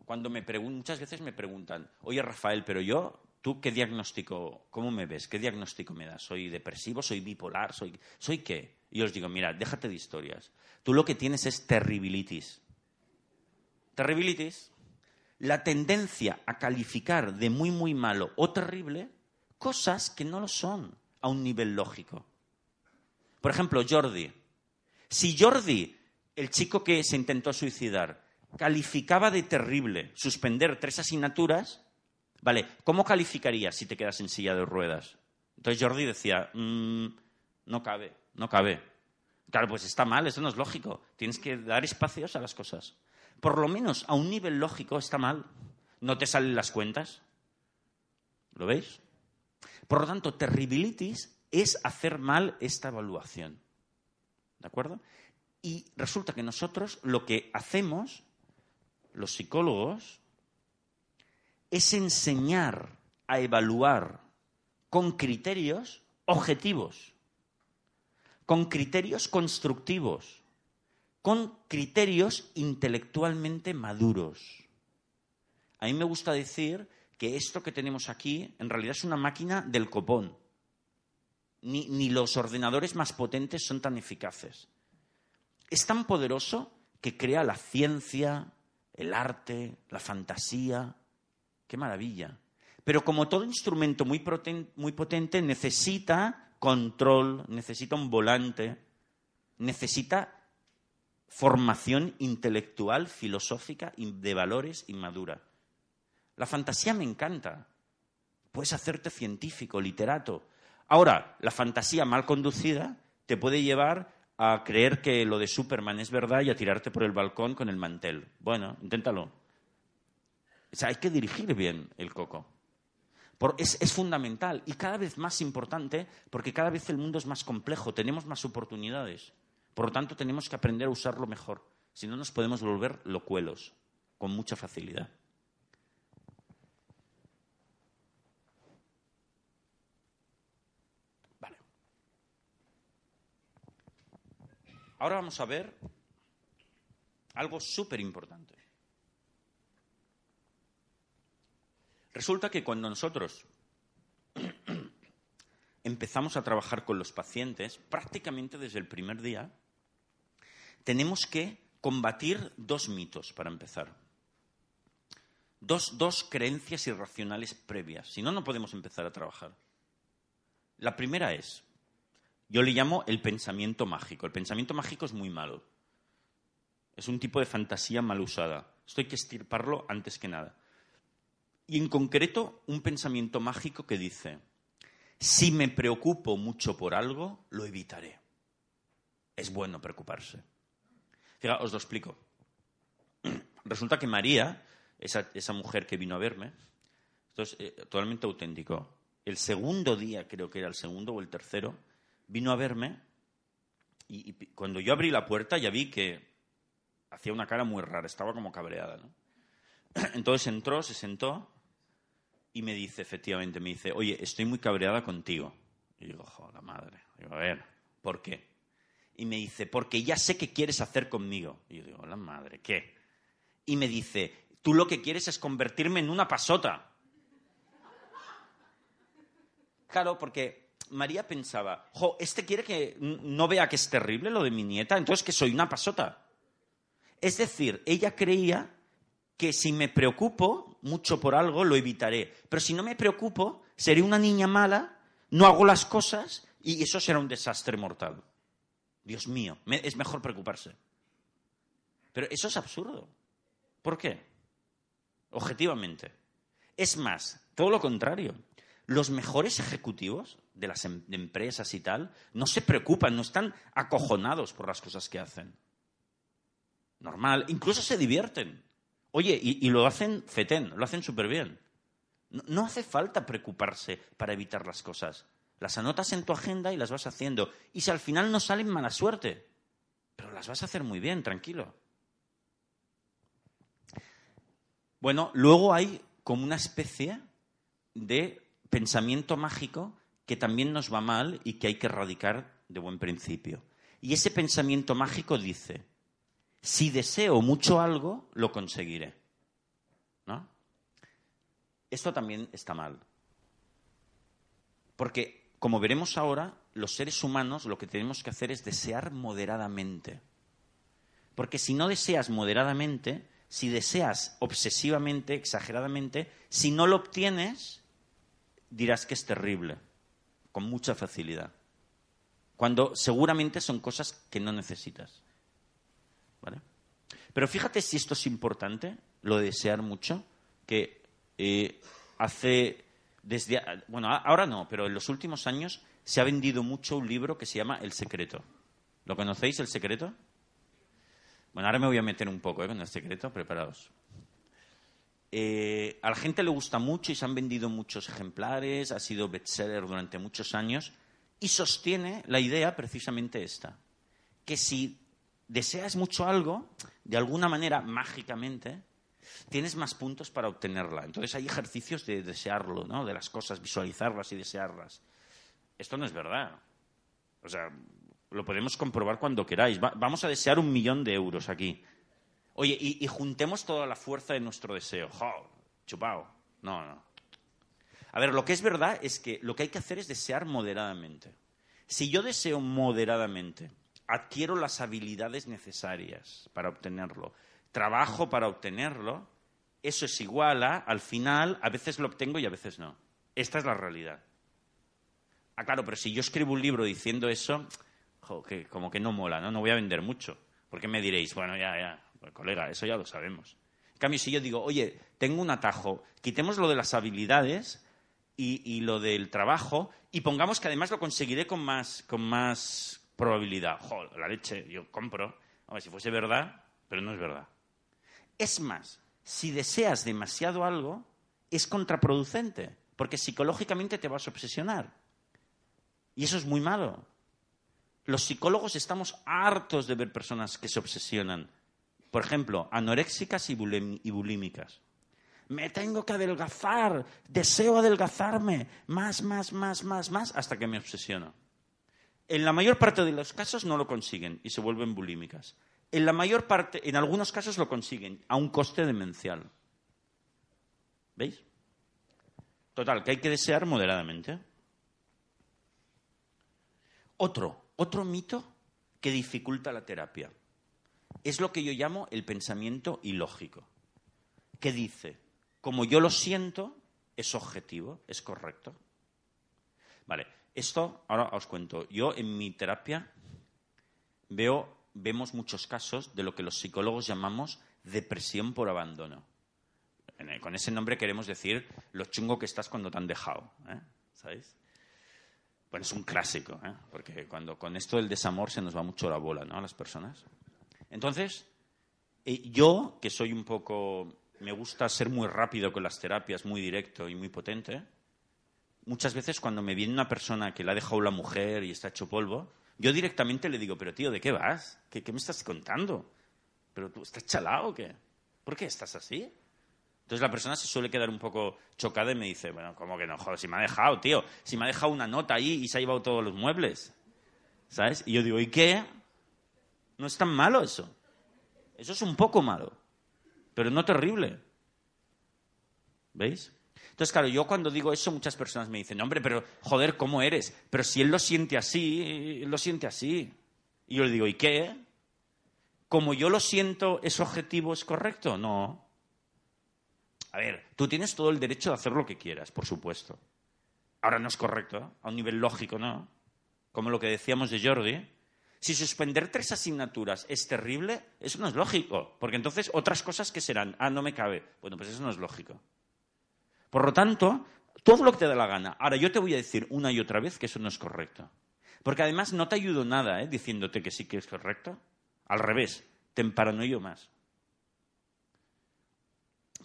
cuando me preguntan, muchas veces me preguntan, oye Rafael, pero yo, ¿tú qué diagnóstico, cómo me ves? ¿Qué diagnóstico me das? ¿Soy depresivo? ¿Soy bipolar? ¿Soy, ¿soy qué? Y os digo, mira, déjate de historias. Tú lo que tienes es terribilitis. Terribilitis, la tendencia a calificar de muy, muy malo o terrible cosas que no lo son a un nivel lógico. Por ejemplo, Jordi. Si Jordi, el chico que se intentó suicidar, calificaba de terrible suspender tres asignaturas, vale, ¿cómo calificarías si te quedas en silla de ruedas? Entonces Jordi decía, mm, no cabe, no cabe. Claro, pues está mal, eso no es lógico. Tienes que dar espacios a las cosas. Por lo menos a un nivel lógico está mal. No te salen las cuentas. ¿Lo veis? Por lo tanto, terribilitis es hacer mal esta evaluación. ¿De acuerdo? Y resulta que nosotros lo que hacemos, los psicólogos, es enseñar a evaluar con criterios objetivos, con criterios constructivos, con criterios intelectualmente maduros. A mí me gusta decir que esto que tenemos aquí en realidad es una máquina del copón. Ni, los ordenadores más potentes son tan eficaces. Es tan poderoso que crea la ciencia, el arte, la fantasía. ¡Qué maravilla! Pero como todo instrumento muy potente necesita control, necesita un volante, necesita formación intelectual, filosófica, de valores inmadura. La fantasía me encanta. Puedes hacerte científico, literato. Ahora, la fantasía mal conducida te puede llevar a creer que lo de Superman es verdad y a tirarte por el balcón con el mantel. Bueno, inténtalo. O sea, hay que dirigir bien el coco. Es, es, fundamental y cada vez más importante porque cada vez el mundo es más complejo, tenemos más oportunidades. Por lo tanto, tenemos que aprender a usarlo mejor. Si no, nos podemos volver locuelos con mucha facilidad. Vale. Ahora vamos a ver algo súper importante. Resulta que cuando nosotros empezamos a trabajar con los pacientes, prácticamente desde el primer día, tenemos que combatir dos mitos para empezar. Dos, dos creencias irracionales previas. Si no, no podemos empezar a trabajar. La primera es, yo le llamo el pensamiento mágico. El pensamiento mágico es muy malo. Es un tipo de fantasía mal usada. Esto hay que estirparlo antes que nada. Y en concreto, un pensamiento mágico que dice, si me preocupo mucho por algo, lo evitaré. Es bueno preocuparse. Fíjate, os lo explico. Resulta que María, esa, mujer que vino a verme, esto es eh, totalmente auténtico. El segundo día, creo que era el segundo o el tercero, vino a verme y, cuando yo abrí la puerta ya vi que hacía una cara muy rara, estaba como cabreada. Entonces entró, se sentó y me dice, efectivamente, me dice, oye, estoy muy cabreada contigo. Y digo, joder, madre. Digo, a ver, ¿por qué? Y me dice, porque ya sé qué quieres hacer conmigo. Y yo digo, la madre, ¿qué? Y me dice, tú lo que quieres es convertirme en una pasota. Claro, porque María pensaba, jo, este quiere que no vea que es terrible lo de mi nieta, entonces que soy una pasota. Es decir, ella creía que si me preocupo mucho por algo, lo evitaré. Pero si no me preocupo, seré una niña mala, no hago las cosas y eso será un desastre mortal. Dios mío, es mejor preocuparse. Pero eso es absurdo. ¿Por qué? Objetivamente. Es más, todo lo contrario. Los mejores ejecutivos de las em-, empresas y tal no se preocupan, no están acojonados por las cosas que hacen. Normal, incluso se divierten. Oye, y, lo hacen fetén, lo hacen súper bien. No, hace falta preocuparse para evitar las cosas. Las anotas en tu agenda y las vas haciendo. Y si al final no salen, mala suerte. Pero las vas a hacer muy bien, tranquilo. Bueno, luego hay como una especie de pensamiento mágico que también nos va mal y que hay que erradicar de buen principio. Y ese pensamiento mágico dice, si deseo mucho algo, lo conseguiré. ¿No? Esto también está mal. Porque, como veremos ahora, los seres humanos lo que tenemos que hacer es desear moderadamente. Porque si no deseas moderadamente, si deseas obsesivamente, exageradamente, si no lo obtienes, dirás que es terrible, con mucha facilidad. Cuando seguramente son cosas que no necesitas. Pero fíjate si esto es importante, lo de desear mucho, que eh, hace desde bueno ahora no, pero en los últimos años se ha vendido mucho un libro que se llama El secreto. ¿Lo conocéis, El secreto? Bueno, ahora me voy a meter un poco ¿eh? con El secreto, preparados. Eh, a la gente le gusta mucho y se han vendido muchos ejemplares, ha sido bestseller durante muchos años y sostiene la idea precisamente esta, que si deseas mucho algo, de alguna manera, mágicamente, tienes más puntos para obtenerla. Entonces hay ejercicios de desearlo, ¿no? De las cosas, visualizarlas y desearlas. Esto no es verdad. O sea, lo podemos comprobar cuando queráis. vamos a desear un millón de euros aquí. Oye, y, juntemos toda la fuerza de nuestro deseo. Chupao. No, no. A ver, lo que es verdad es que lo que hay que hacer es desear moderadamente. Si yo deseo moderadamente, adquiero las habilidades necesarias para obtenerlo, trabajo para obtenerlo, eso es igual a, al final, a veces lo obtengo y a veces no. Esta es la realidad. Ah, claro, pero si yo escribo un libro diciendo eso, como que no mola, ¿no? No voy a vender mucho. Porque me diréis, bueno, ya, ya, pues, colega, eso ya lo sabemos. En cambio, si yo digo, oye, tengo un atajo, quitemos lo de las habilidades y, lo del trabajo y pongamos que además lo conseguiré con más, con más probabilidad. La leche, yo compro. Ver, si fuese verdad, pero no es verdad. Es más, si deseas demasiado algo, es contraproducente, porque psicológicamente te vas a obsesionar. Y eso es muy malo. Los psicólogos estamos hartos de ver personas que se obsesionan. Por ejemplo, anoréxicas y, bulímicas. Me tengo que adelgazar, deseo adelgazarme, más, más, más, más, más, hasta que me obsesiono. En la mayor parte de los casos no lo consiguen y se vuelven bulímicas. En la mayor parte, en algunos casos lo consiguen, a un coste demencial. ¿Veis? Total, que hay que desear moderadamente. Otro, otro mito que dificulta la terapia. Es lo que yo llamo el pensamiento ilógico, que dice, como yo lo siento, es objetivo, es correcto. Vale, esto ahora os cuento. Yo en mi terapia veo, vemos muchos casos de lo que los psicólogos llamamos depresión por abandono. Con ese nombre queremos decir lo chungo que estás cuando te han dejado. ¿eh? ¿Sabéis? Bueno, es un clásico, ¿eh? porque cuando con esto del desamor se nos va mucho la bola, ¿no? A las personas. Entonces, eh, yo, que soy un poco, me gusta ser muy rápido con las terapias, muy directo y muy potente, muchas veces cuando me viene una persona que le ha dejado la mujer y está hecho polvo, yo directamente le digo, pero tío, ¿de qué vas? ¿Qué, qué me estás contando? ¿Pero tú estás chalado o qué? ¿Por qué estás así? Entonces la persona se suele quedar un poco chocada y me dice, bueno, ¿cómo que no? Joder, si me ha dejado, tío, si me ha dejado una nota ahí y se ha llevado todos los muebles. ¿Sabes? Y yo digo, ¿y qué? No es tan malo eso. Eso es un poco malo, pero no terrible. ¿Veis? Entonces, claro, yo cuando digo eso, muchas personas me dicen, hombre, pero joder, ¿cómo eres? Pero si él lo siente así, él lo siente así. Y yo le digo, ¿y qué? Como yo lo siento, ¿es objetivo, es correcto? No. A ver, tú tienes todo el derecho de hacer lo que quieras, por supuesto. Ahora no es correcto, a un nivel lógico, ¿no? Como lo que decíamos de Jordi. Si suspender tres asignaturas es terrible, eso no es lógico, porque entonces otras cosas que serán, ah, no me cabe. Bueno, pues eso no es lógico. Por lo tanto, todo lo que te da la gana. Ahora, yo te voy a decir una y otra vez que eso no es correcto. Porque además no te ayudo nada ¿eh? diciéndote que sí que es correcto. Al revés, te emparanoyo más.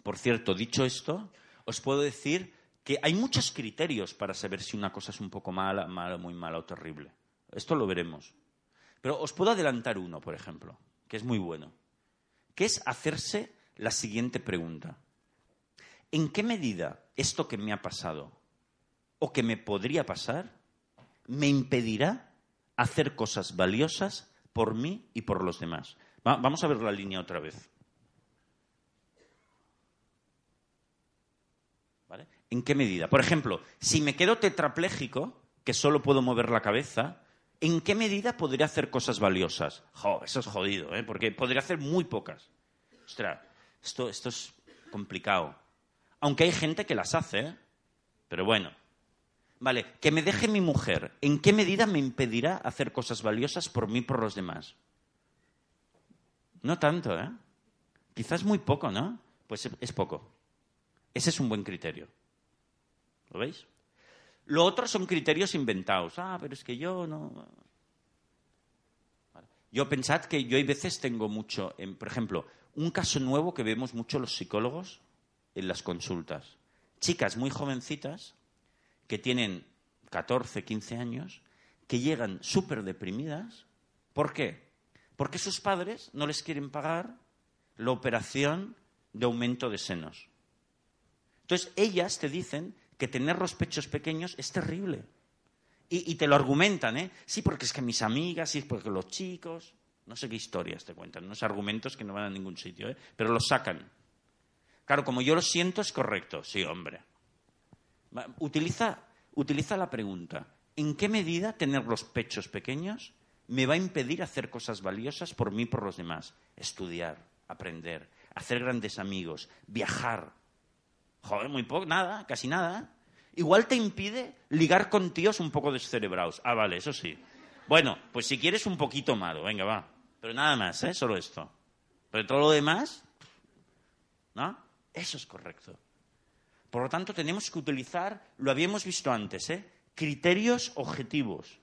Por cierto, dicho esto, os puedo decir que hay muchos criterios para saber si una cosa es un poco mala, mala, muy mala o terrible. Esto lo veremos. Pero os puedo adelantar uno, por ejemplo, que es muy bueno, que es hacerse la siguiente pregunta. ¿En qué medida esto que me ha pasado o que me podría pasar me impedirá hacer cosas valiosas por mí y por los demás? vamos a ver la línea otra vez. ¿En qué medida? Por ejemplo, si me quedo tetrapléjico, que solo puedo mover la cabeza, ¿en qué medida podría hacer cosas valiosas? Eso es jodido, ¿eh? porque podría hacer muy pocas. Ostras, esto, esto es complicado. Aunque hay gente que las hace, pero bueno. Vale, que me deje mi mujer, ¿en qué medida me impedirá hacer cosas valiosas por mí y por los demás? No tanto, ¿eh? Quizás muy poco, ¿no? Pues es poco. Ese es un buen criterio. ¿Lo veis? Lo otro son criterios inventados. Ah, pero es que yo no. Yo pensad que yo hay veces tengo mucho, por ejemplo, un caso nuevo que vemos mucho los psicólogos en las consultas. Chicas muy jovencitas que tienen 14, 15 años, que llegan súper deprimidas. ¿Por qué? Porque sus padres no les quieren pagar la operación de aumento de senos. Entonces, ellas te dicen que tener los pechos pequeños es terrible. Y, te lo argumentan, ¿eh? Sí, porque es que mis amigas, sí, porque los chicos. No sé qué historias te cuentan, unos argumentos que no van a ningún sitio, ¿eh? Pero los sacan. Claro, como yo lo siento, es correcto, sí, hombre. Utiliza, utiliza la pregunta, ¿en qué medida tener los pechos pequeños me va a impedir hacer cosas valiosas por mí y por los demás? Estudiar, aprender, hacer grandes amigos, viajar. Joder, muy poco, nada, casi nada. Igual te impide ligar con tíos un poco descerebrados. Ah, vale, eso sí. Bueno, pues si quieres un poquito malo, venga, va. Pero nada más, ¿eh? Solo esto. Pero todo lo demás, ¿no? Eso es correcto. Por lo tanto, tenemos que utilizar, lo habíamos visto antes, ¿eh? criterios objetivos,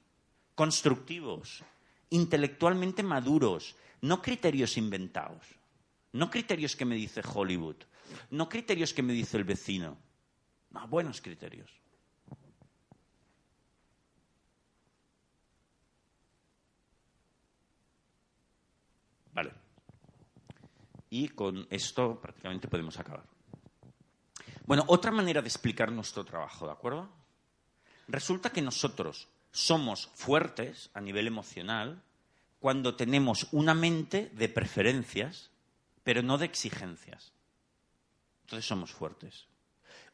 constructivos, intelectualmente maduros, no criterios inventados, no criterios que me dice Hollywood, no criterios que me dice el vecino, no, buenos criterios. Vale. Y con esto prácticamente podemos acabar. Bueno, otra manera de explicar nuestro trabajo, ¿de acuerdo? Resulta que nosotros somos fuertes a nivel emocional cuando tenemos una mente de preferencias, pero no de exigencias. Entonces somos fuertes.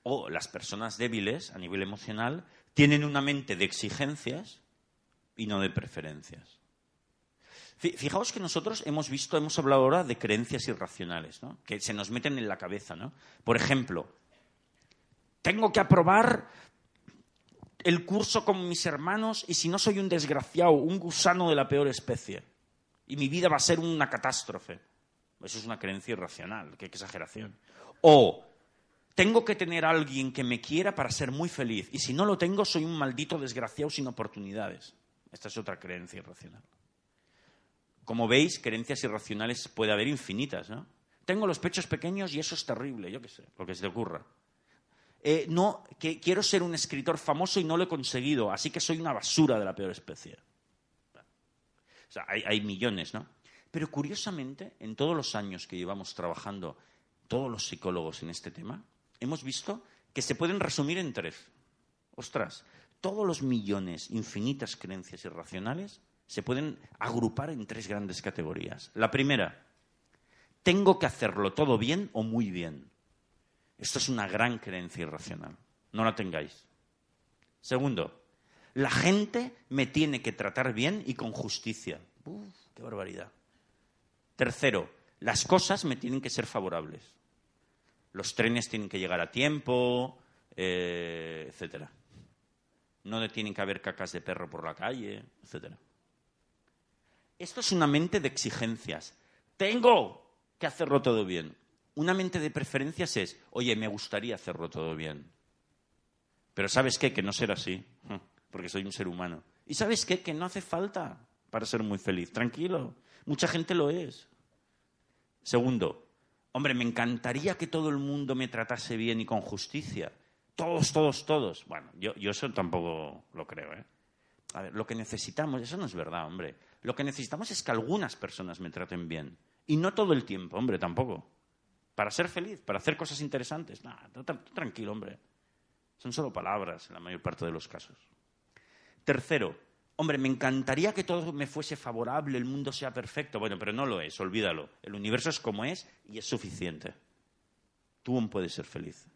O las personas débiles a nivel emocional tienen una mente de exigencias y no de preferencias. Fijaos que nosotros hemos visto, hemos hablado ahora de creencias irracionales, ¿no? que se nos meten en la cabeza. ¿no? Por ejemplo, tengo que aprobar el curso con mis hermanos y si no soy un desgraciado, un gusano de la peor especie. Y mi vida va a ser una catástrofe. Eso es una creencia irracional, qué exageración. O tengo que tener a alguien que me quiera para ser muy feliz. Y si no lo tengo, soy un maldito desgraciado sin oportunidades. Esta es otra creencia irracional. Como veis, creencias irracionales puede haber infinitas, ¿no? Tengo los pechos pequeños y eso es terrible, yo qué sé, lo que se te ocurra. Eh, no, quiero ser un escritor famoso y no lo he conseguido, así que soy una basura de la peor especie. O sea, hay, millones, ¿no? Pero curiosamente, en todos los años que llevamos trabajando todos los psicólogos en este tema, hemos visto que se pueden resumir en tres. Ostras, todos los millones, infinitas creencias irracionales se pueden agrupar en tres grandes categorías. La primera, tengo que hacerlo todo bien o muy bien. Esto es una gran creencia irracional. No la tengáis. Segundo, la gente me tiene que tratar bien y con justicia. Uf, ¡Qué barbaridad! Tercero, las cosas me tienen que ser favorables. Los trenes tienen que llegar a tiempo, eh, etcétera. No tienen que haber cacas de perro por la calle, etcétera. Esto es una mente de exigencias. Tengo que hacerlo todo bien. Una mente de preferencias es, oye, me gustaría hacerlo todo bien. Pero ¿sabes qué? Que no será así, porque soy un ser humano. ¿Y sabes qué? Que no hace falta para ser muy feliz. Tranquilo, mucha gente lo es. Segundo, hombre, me encantaría que todo el mundo me tratase bien y con justicia. Todos, todos, todos. Bueno, yo, yo eso tampoco lo creo, ¿eh? A ver, lo que necesitamos, eso no es verdad, hombre. Lo que necesitamos es que algunas personas me traten bien. Y no todo el tiempo, hombre, tampoco. Para ser feliz, para hacer cosas interesantes. Nada, tranquilo, hombre. Son solo palabras en la mayor parte de los casos. Tercero, hombre, me encantaría que todo me fuese favorable, el mundo sea perfecto. Bueno, pero no lo es, olvídalo. El universo es como es y es suficiente. Tú aún puedes ser feliz.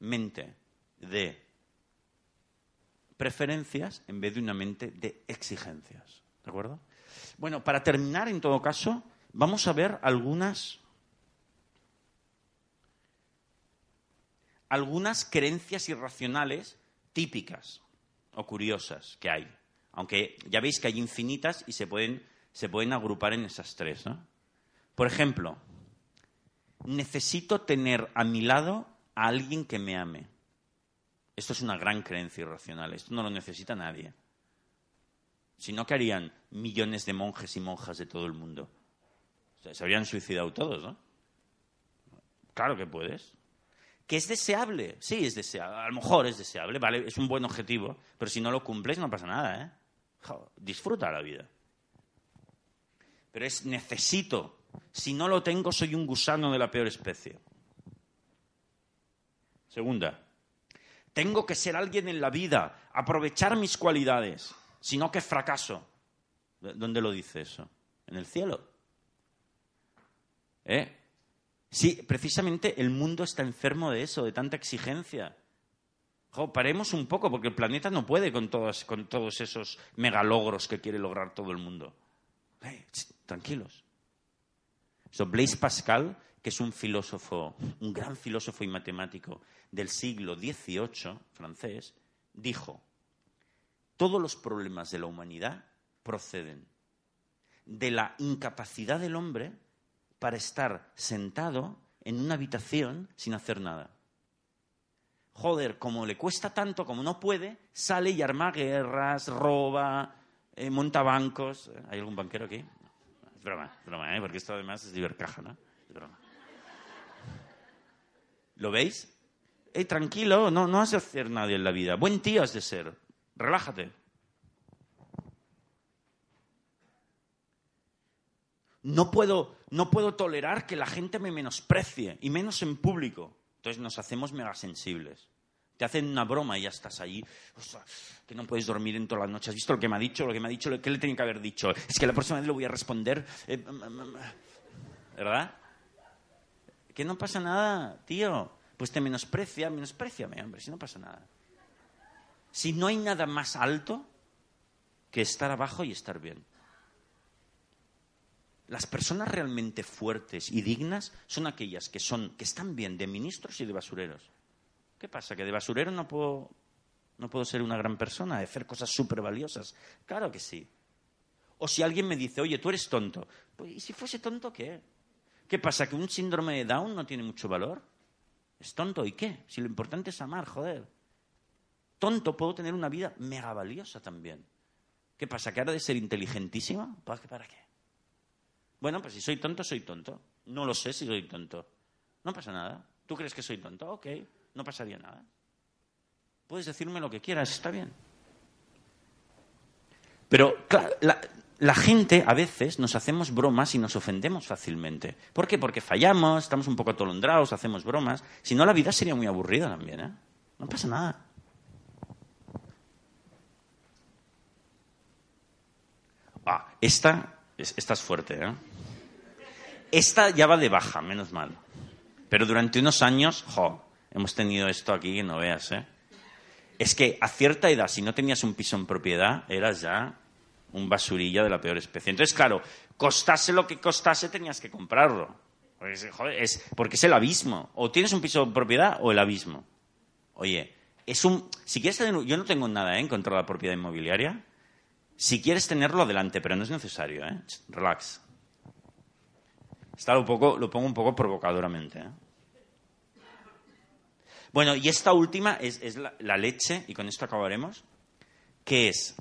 Mente de preferencias en vez de una mente de exigencias. ¿De acuerdo? Bueno, para terminar, en todo caso, vamos a ver algunas algunas creencias irracionales típicas o curiosas que hay. Aunque ya veis que hay infinitas y se pueden, se pueden agrupar en esas tres. Por ejemplo, necesito tener a mi lado a alguien que me ame. Esto es una gran creencia irracional. Esto no lo necesita nadie. Si no, ¿qué harían millones de monjes y monjas de todo el mundo? se habrían suicidado todos, ¿no? Claro que puedes. ¿Que es deseable? Sí, es deseable. A lo mejor es deseable, ¿vale? Es un buen objetivo, pero si no lo cumples no pasa nada, ¿eh? disfruta la vida. Pero es necesito. Si no lo tengo, soy un gusano de la peor especie. Segunda, tengo que ser alguien en la vida, aprovechar mis cualidades, sino que fracaso. ¿Dónde lo dice eso? En el cielo. ¿Eh? Sí, precisamente el mundo está enfermo de eso, de tanta exigencia. Jo, paremos un poco, porque el planeta no puede con todos, con todos esos megalogros que quiere lograr todo el mundo. Tranquilos. So, Blaise Pascal, que es un filósofo, un gran filósofo y matemático del siglo XVIII, francés, dijo, todos los problemas de la humanidad proceden de la incapacidad del hombre para estar sentado en una habitación sin hacer nada. Joder, como le cuesta tanto, como no puede, sale y arma guerras, roba, eh, monta bancos. ¿Hay algún banquero aquí? Es broma, es broma, ¿eh? porque esto además es divercaja, ¿no? Es broma. ¿Lo veis? Eh, tranquilo, no, no has de hacer nadie en la vida. Buen tío has de ser. Relájate. No puedo, no puedo tolerar que la gente me menosprecie, y menos en público. Entonces nos hacemos mega sensibles. Te hacen una broma y ya estás ahí. que no puedes dormir en todas las noches. ¿Has visto lo que me ha dicho? Lo que me ha dicho, ¿qué le tenía que haber dicho? Es que la próxima vez le voy a responder. Eh, mm, mm, mm, ¿Verdad? Que no pasa nada, tío. Pues te menosprecia, menospreciame, hombre, si no pasa nada. Si no hay nada más alto que estar abajo y estar bien. Las personas realmente fuertes y dignas son aquellas que, son, que están bien de ministros y de basureros. ¿Qué pasa? ¿Que de basurero no puedo, no puedo ser una gran persona, hacer cosas súper valiosas? Claro que sí. O si alguien me dice, oye, tú eres tonto. Pues, ¿y si fuese tonto qué? ¿Qué pasa? ¿Que un síndrome de Down no tiene mucho valor? Es tonto, ¿y qué? Si lo importante es amar, joder. Tonto puedo tener una vida mega valiosa también. ¿Qué pasa? ¿Que ahora de ser inteligentísima? ¿Para qué? Bueno, pues si soy tonto, soy tonto. No lo sé si soy tonto. No pasa nada. ¿Tú crees que soy tonto? Ok, no pasaría nada. Puedes decirme lo que quieras, está bien. Pero, claro, la, gente a veces nos hacemos bromas y nos ofendemos fácilmente. ¿Por qué? Porque fallamos, estamos un poco atolondrados, hacemos bromas. Si no, la vida sería muy aburrida también, ¿eh? No pasa nada. Ah, esta, esta es fuerte, ¿eh? Esta ya va de baja, menos mal. Pero durante unos años, jo, hemos tenido esto aquí que no veas, ¿eh? Es que a cierta edad, si no tenías un piso en propiedad, eras ya un basurilla de la peor especie. Entonces, claro, costase lo que costase, tenías que comprarlo. Porque, es, porque es el abismo. O tienes un piso en propiedad o el abismo. Oye, es un. Si quieres. Yo no tengo nada ¿eh? en contra de la propiedad inmobiliaria. Si quieres tenerlo, adelante, pero no es necesario, ¿eh? Relax. Está lo, poco, lo pongo un poco provocadoramente. ¿eh? Bueno, y esta última es, la, leche, y con esto acabaremos, que es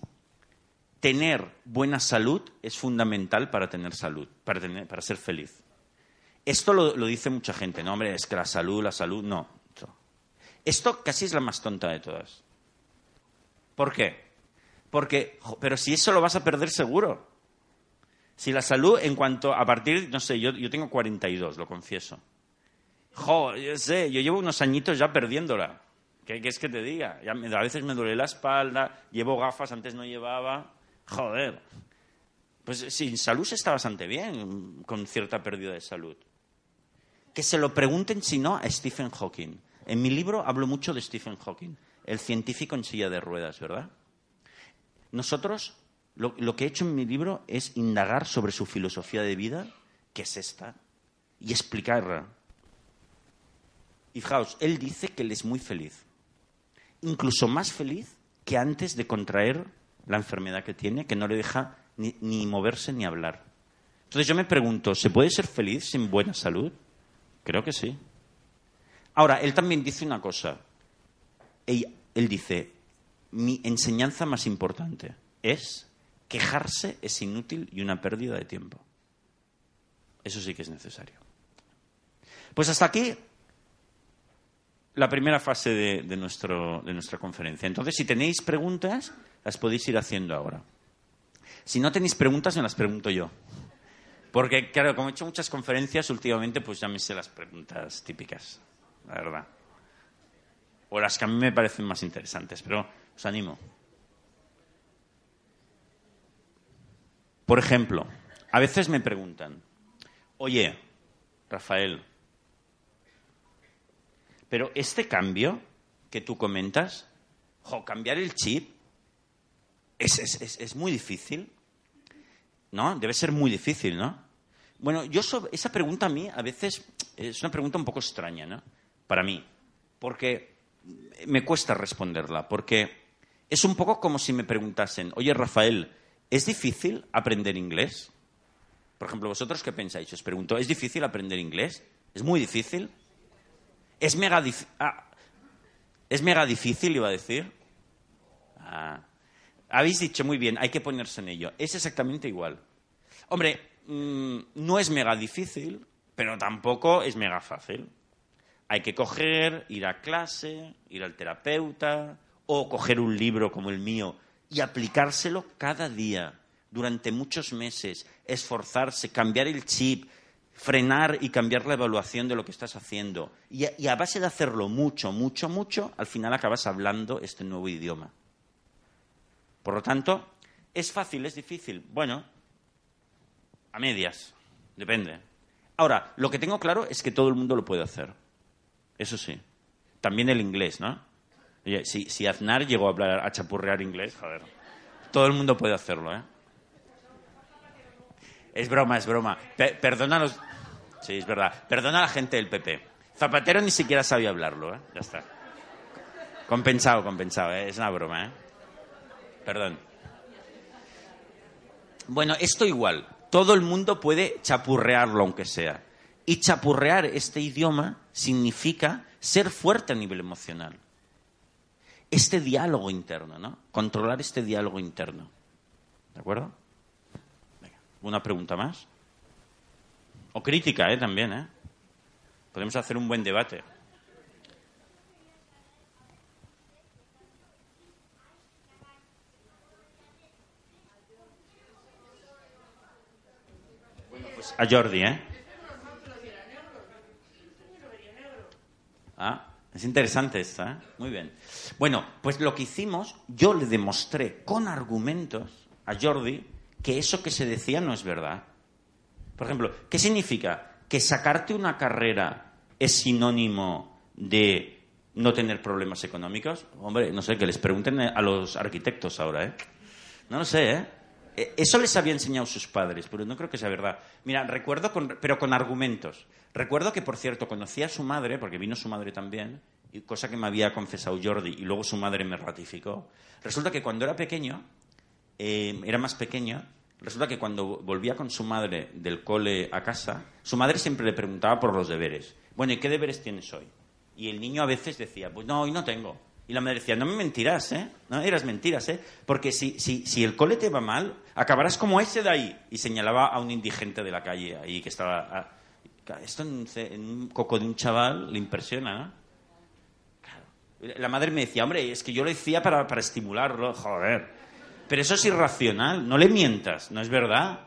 tener buena salud es fundamental para tener salud, para, tener, para ser feliz. Esto lo, lo, dice mucha gente, no, hombre, es que la salud, la salud, no. Esto casi es la más tonta de todas. ¿Por qué? Porque, pero si eso lo vas a perder seguro. Si la salud, en cuanto a partir, no sé, yo, yo tengo 42, lo confieso. Jo, yo sé, yo llevo unos añitos ya perdiéndola. ¿Qué, es que te diga? Ya a veces me duele la espalda, llevo gafas, antes no llevaba. Joder. Pues sin salud se está bastante bien, con cierta pérdida de salud. Que se lo pregunten, si no, a Stephen Hawking. En mi libro hablo mucho de Stephen Hawking, el científico en silla de ruedas, ¿verdad? Nosotros lo, que he hecho en mi libro es indagar sobre su filosofía de vida, que es esta, y explicarla. Y fijaos, él dice que él es muy feliz, incluso más feliz que antes de contraer la enfermedad que tiene, que no le deja ni, ni moverse ni hablar. Entonces yo me pregunto, ¿se puede ser feliz sin buena salud? Creo que sí. Ahora, él también dice una cosa. Él dice, mi enseñanza más importante es quejarse es inútil y una pérdida de tiempo. Eso sí que es necesario. Pues hasta aquí la primera fase de, nuestro, de nuestra conferencia. Entonces, si tenéis preguntas, las podéis ir haciendo ahora. Si no tenéis preguntas, me las pregunto yo. Porque, claro, como he hecho muchas conferencias últimamente, pues ya me sé las preguntas típicas, la verdad. O las que a mí me parecen más interesantes, pero os animo. Por ejemplo, a veces me preguntan, oye, Rafael, pero este cambio que tú comentas, jo, cambiar el chip es, es, es, es muy difícil. ¿No? Debe ser muy difícil, ¿no? Bueno, yo esa pregunta a mí a veces es una pregunta un poco extraña, ¿no? Para mí. Porque me cuesta responderla. Porque es un poco como si me preguntasen, oye, Rafael, ¿es difícil aprender inglés? Por ejemplo, ¿vosotros qué pensáis? Os pregunto, ¿es difícil aprender inglés? ¿Es muy difícil? ¿Es mega, ah, ¿es mega difícil, iba a decir? Ah, habéis dicho muy bien, hay que ponerse en ello. Es exactamente igual. Hombre, mm, no es mega difícil, pero tampoco es mega fácil. Hay que coger, ir a clase, ir al terapeuta, o coger un libro como el mío y aplicárselo cada día, durante muchos meses, esforzarse, cambiar el chip, frenar y cambiar la evaluación de lo que estás haciendo. Y a, base de hacerlo mucho, mucho, mucho, al final acabas hablando este nuevo idioma. Por lo tanto, ¿es fácil? ¿Es difícil? Bueno, a medias, depende. Ahora, lo que tengo claro es que todo el mundo lo puede hacer. Eso sí. También el inglés, ¿no? Oye, si, si Aznar llegó a hablar, a chapurrear inglés, joder. Todo el mundo puede hacerlo, ¿eh? Es broma, es broma. Pe perdona a los... Sí, es verdad. Perdona a la gente del PP. Zapatero ni siquiera sabía hablarlo, ¿eh? Ya está. Compensado, compensado, ¿eh? Es una broma, ¿eh? Perdón. Bueno, esto igual. Todo el mundo puede chapurrearlo, aunque sea. Y chapurrear este idioma significa ser fuerte a nivel emocional. Este diálogo interno, ¿no? Controlar este diálogo interno. ¿De acuerdo? Venga, ¿una pregunta más? O crítica, ¿eh? También, ¿eh? Podemos hacer un buen debate. a Jordi, ¿eh? Ah, es interesante esto, ¿eh? Muy bien. Bueno, pues lo que hicimos, yo le demostré con argumentos a Jordi que eso que se decía no es verdad. Por ejemplo, ¿qué significa? ¿Que sacarte una carrera es sinónimo de no tener problemas económicos? Hombre, no sé, que les pregunten a los arquitectos ahora, ¿eh? No lo sé, ¿eh? Eh, eso les había enseñado sus padres, pero no creo que sea verdad. Mira, recuerdo, pero con argumentos. Recuerdo que, por cierto, conocí a su madre, porque vino su madre también, y cosa que me había confesado Jordi, y luego su madre me ratificó. Resulta que cuando era pequeño, eh, era más pequeño, resulta que cuando volvía con su madre del cole a casa, su madre siempre le preguntaba por los deberes. Bueno, ¿y qué deberes tienes hoy? Y el niño a veces decía, pues no, hoy no tengo. Y la madre decía, no me mentirás, ¿eh? No eras mentiras, ¿eh? Porque si, si, si el cole te va mal, acabarás como ese de ahí. Y señalaba a un indigente de la calle ahí que estaba... esto en, un coco de un chaval le impresiona. Claro. La madre me decía, hombre, es que yo lo decía para, para estimularlo, joder. Pero eso es irracional, no le mientas, no es verdad.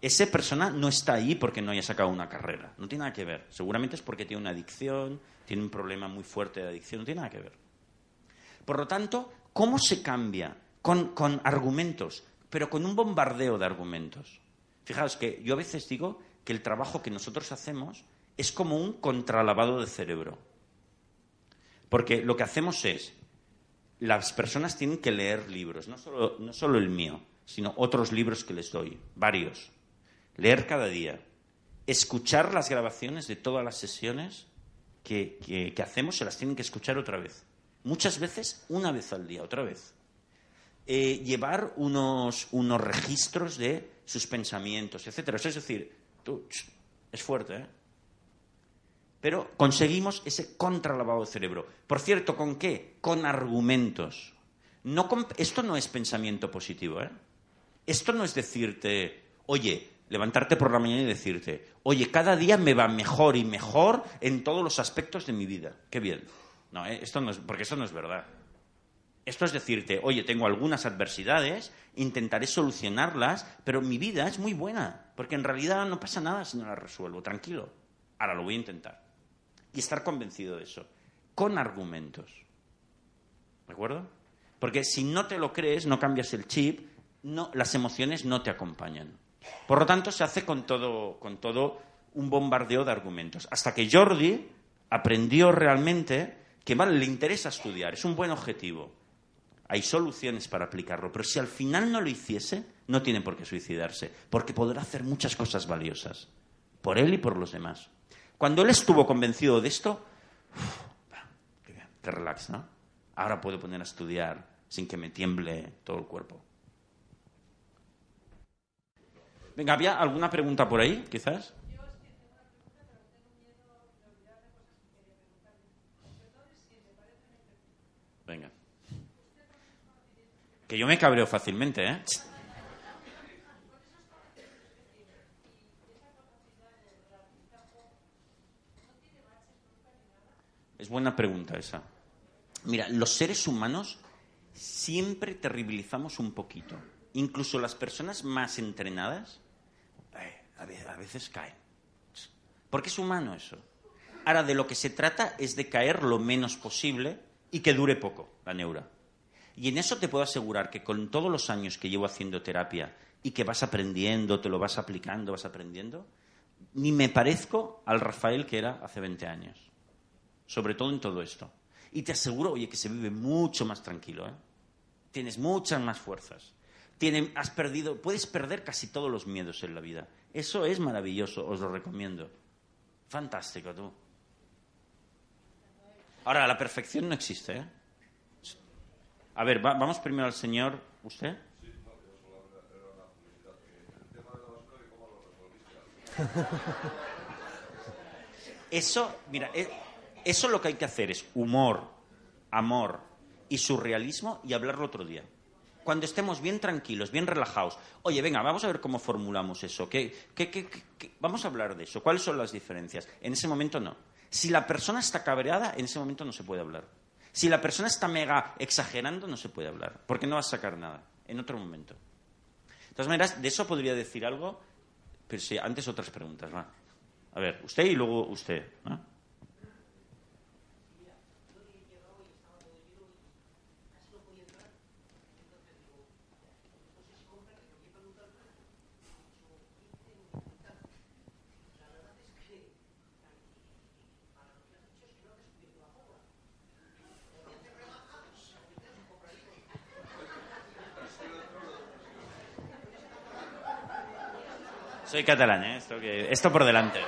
Esa persona no está ahí porque no haya sacado una carrera, no tiene nada que ver. Seguramente es porque tiene una adicción, tiene un problema muy fuerte de adicción, no tiene nada que ver. Por lo tanto, ¿cómo se cambia? Con, argumentos, pero con un bombardeo de argumentos. Fijaos que yo a veces digo que el trabajo que nosotros hacemos es como un contralavado de cerebro. Porque lo que hacemos es, las personas tienen que leer libros, no solo, no solo el mío, sino otros libros que les doy, varios. Leer cada día. Escuchar las grabaciones de todas las sesiones que, que hacemos, se las tienen que escuchar otra vez. Muchas veces una vez al día, otra vez. Eh, llevar unos, unos registros de sus pensamientos, etc. Es decir, es fuerte, ¿eh? Pero conseguimos ese contralavado de cerebro. Por cierto, ¿con qué? Con argumentos. No esto no es pensamiento positivo, ¿eh? Esto no es decirte, oye, levantarte por la mañana y decirte, oye, cada día me va mejor y mejor en todos los aspectos de mi vida. Qué bien. No, eh, esto no es, porque esto no es verdad. Esto es decirte, oye, tengo algunas adversidades, intentaré solucionarlas, pero mi vida es muy buena, porque en realidad no pasa nada si no la resuelvo, tranquilo. Ahora lo voy a intentar. Y estar convencido de eso, con argumentos. ¿De acuerdo? Porque si no te lo crees, no cambias el chip, no, las emociones no te acompañan. Por lo tanto, se hace con todo, con todo un bombardeo de argumentos. Hasta que Jordi aprendió realmente que vale, le interesa estudiar, es un buen objetivo. Hay soluciones para aplicarlo, pero si al final no lo hiciese, no tiene por qué suicidarse, porque podrá hacer muchas cosas valiosas, por él y por los demás. Cuando él estuvo convencido de esto, qué relax, ¿no? Ahora puedo poner a estudiar sin que me tiemble todo el cuerpo. Venga, ¿había alguna pregunta por ahí, quizás? Venga. Que yo me cabreo fácilmente, ¿eh? Es buena pregunta esa. Mira, los seres humanos siempre terribilizamos un poquito. Incluso las personas más entrenadas eh, a veces caen. Porque es humano eso. Ahora, de lo que se trata es de caer lo menos posible y que dure poco la neura. Y en eso te puedo asegurar que con todos los años que llevo haciendo terapia y que vas aprendiendo, te lo vas aplicando, vas aprendiendo, ni me parezco al Rafael que era hace 20 años. Sobre todo en todo esto. Y te aseguro, oye, que se vive mucho más tranquilo. ¿eh? Tienes muchas más fuerzas. has perdido, puedes perder casi todos los miedos en la vida. Eso es maravilloso, os lo recomiendo. Fantástico, tú. Ahora, la perfección no existe. ¿eh? A ver, vamos primero al señor. ¿Usted? Eso, mira, eh, eso lo que hay que hacer es humor, amor y surrealismo y hablarlo otro día. Cuando estemos bien tranquilos, bien relajados. Oye, venga, vamos a ver cómo formulamos eso. ¿Qué, vamos a hablar de eso. ¿Cuáles son las diferencias? En ese momento no. Si la persona está cabreada, en ese momento no se puede hablar. Si la persona está mega exagerando, no se puede hablar, porque no va a sacar nada en otro momento. De todas maneras, de eso podría decir algo, pero sí, antes otras preguntas. Va. A ver, usted y luego usted. Catalán, ¿eh? Esto, esto por delante.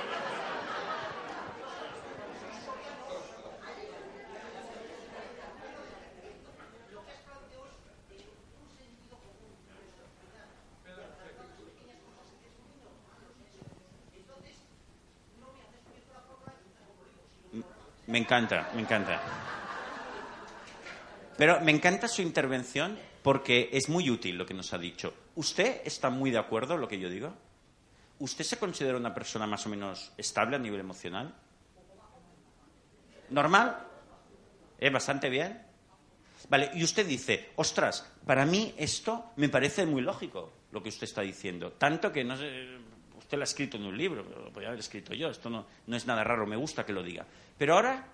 Me encanta, me encanta. Pero me encanta su intervención porque es muy útil lo que nos ha dicho. ¿Usted está muy de acuerdo en lo que yo digo? ¿Usted se considera una persona más o menos estable a nivel emocional? ¿Normal? ¿Eh? ¿Bastante bien? Vale, y usted dice, ostras, para mí esto me parece muy lógico, lo que usted está diciendo. Tanto que no sé, usted lo ha escrito en un libro, lo podría haber escrito yo, esto no, no es nada raro, me gusta que lo diga. Pero ahora